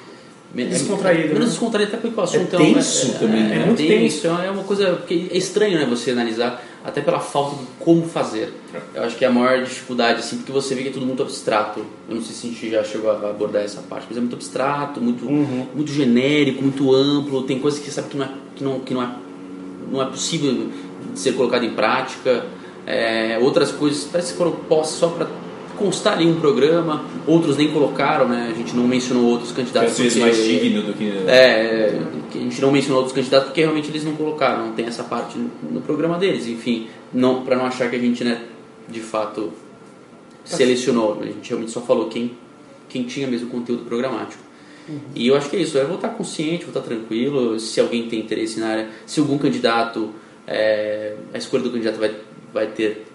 Descontraído, Menos né? descontraído, até porque o assunto É um- tenso também, né? É muito tenso, é uma coisa que é estranho, né, você analisar, até pela falta de como fazer. Eu acho que é a maior dificuldade, assim, porque você vê que é tudo muito abstrato. Eu não sei se a gente já chegou a abordar essa parte, mas é muito abstrato, muito, muito genérico, muito amplo. Tem coisas que você sabe que não é, que não, que não é, não é possível de ser colocado em prática. É, outras coisas parece que foram postas só para constar ali um programa. Outros nem colocaram, né? A gente não mencionou outros candidatos. Porque- mais digno do que. é, que a gente não mencionou outros candidatos porque realmente eles não colocaram, não tem essa parte no, programa deles. Enfim, não, para não achar que a gente, né, de fato, selecionou. A gente realmente só falou quem, quem tinha mesmo conteúdo programático. E eu acho que é isso, é votar consciente, votar tranquilo. Se alguém tem interesse na área, se algum candidato, é, a escolha do candidato vai, vai ter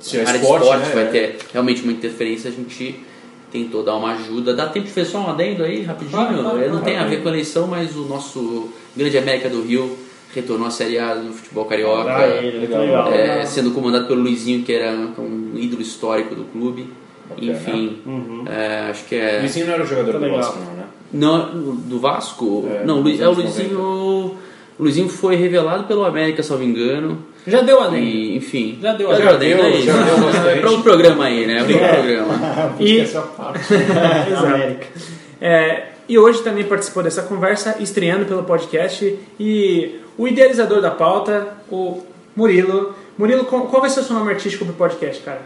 Se é área esporte, de esporte né? vai ter realmente uma interferência, a gente tentou dar uma ajuda. Dá tempo de fazer só um adendo aí, rapidinho? Claro, claro, não claro. tem a ver com a eleição, mas o nosso grande América do Rio retornou à Série A no futebol carioca. Ah, legal. é, sendo comandado pelo Luizinho, que era um ídolo histórico do clube. Bacana. Enfim, Uhum. é, acho que é. Luizinho não era o jogador Tá do legal. Vasco, não, né? Não, do Vasco? É, não, Luiz- é o Luizinho. O Luizinho foi revelado pelo América, salvo engano. Já deu a. E, enfim. Já deu a já deu, deu, já deu bastante. É para outro programa aí, né? Para outro programa. E- Essa parte. Exato. América. É, e hoje também participou dessa conversa, estreando pelo podcast, e o idealizador da pauta, o Murilo. Murilo, qual qual vai ser o seu nome artístico pro podcast, cara?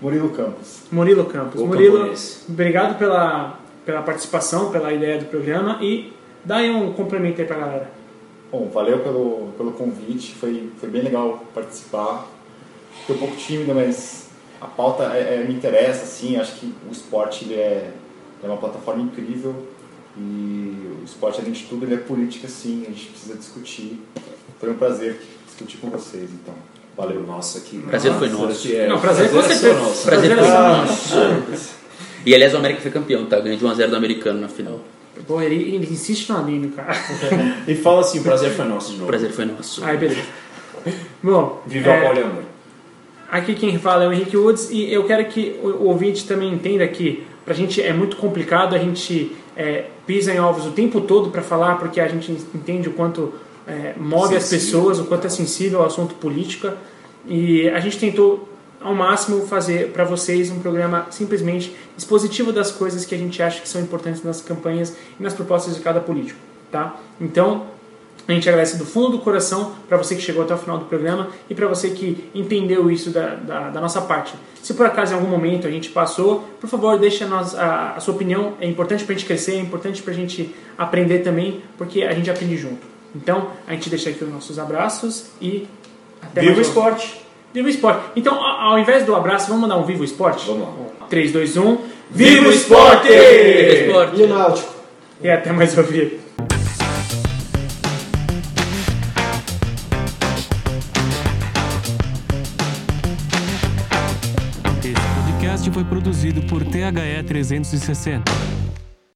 Murilo Campos. Murilo Campos. O Murilo, camponês. obrigado pela, pela participação, pela ideia do programa e dá aí um complemento aí pra galera. Bom, valeu pelo, pelo convite, foi, foi bem legal participar. Fiquei um pouco tímido, mas a pauta é, é- me interessa, assim, acho que o esporte ele é, é uma plataforma incrível e o esporte, além de tudo, ele é política, sim, a gente precisa discutir. Foi um prazer discutir com vocês, então. Valeu. Nossa, que Prazer foi Nossa, nosso. é, Não, prazer com é certeza. nosso. Prazer foi Prazer. nosso. E aliás, o América foi campeão, tá? Ganhou de 1x0 do americano na final. Pô, ele, ele insiste no anime, cara. E fala assim, o prazer foi nosso de O novo. prazer foi nosso. Aí, beleza. Bom, Viva é, o poliamor. Aqui quem fala é o Henrique Woods e eu quero que o o ouvinte também entenda que pra gente é muito complicado, a gente é, pisa em ovos o tempo todo para falar, porque a gente entende o quanto é, move as Sensível. pessoas, o quanto é sensível ao assunto política e a gente tentou ao máximo fazer para vocês um programa simplesmente expositivo das coisas que a gente acha que são importantes nas campanhas e nas propostas de cada político, tá? Então, a gente agradece do fundo do coração para você que chegou até o final do programa e para você que entendeu isso da, da, da nossa parte. Se por acaso em algum momento a gente passou, por favor, deixe a, nós- a- a sua opinião. É importante para a gente crescer, é importante para a gente aprender também, porque a gente aprende junto. Então, a gente deixa aqui os nossos abraços e até Viva o esporte. Viva o esporte. Então, ao invés do abraço, vamos mandar um Viva o esporte? Vamos lá. 3, 2, 1. Viva o esporte! Esporte. E o Náutico? E até mais ouvir. Esse podcast foi produzido por THE 360.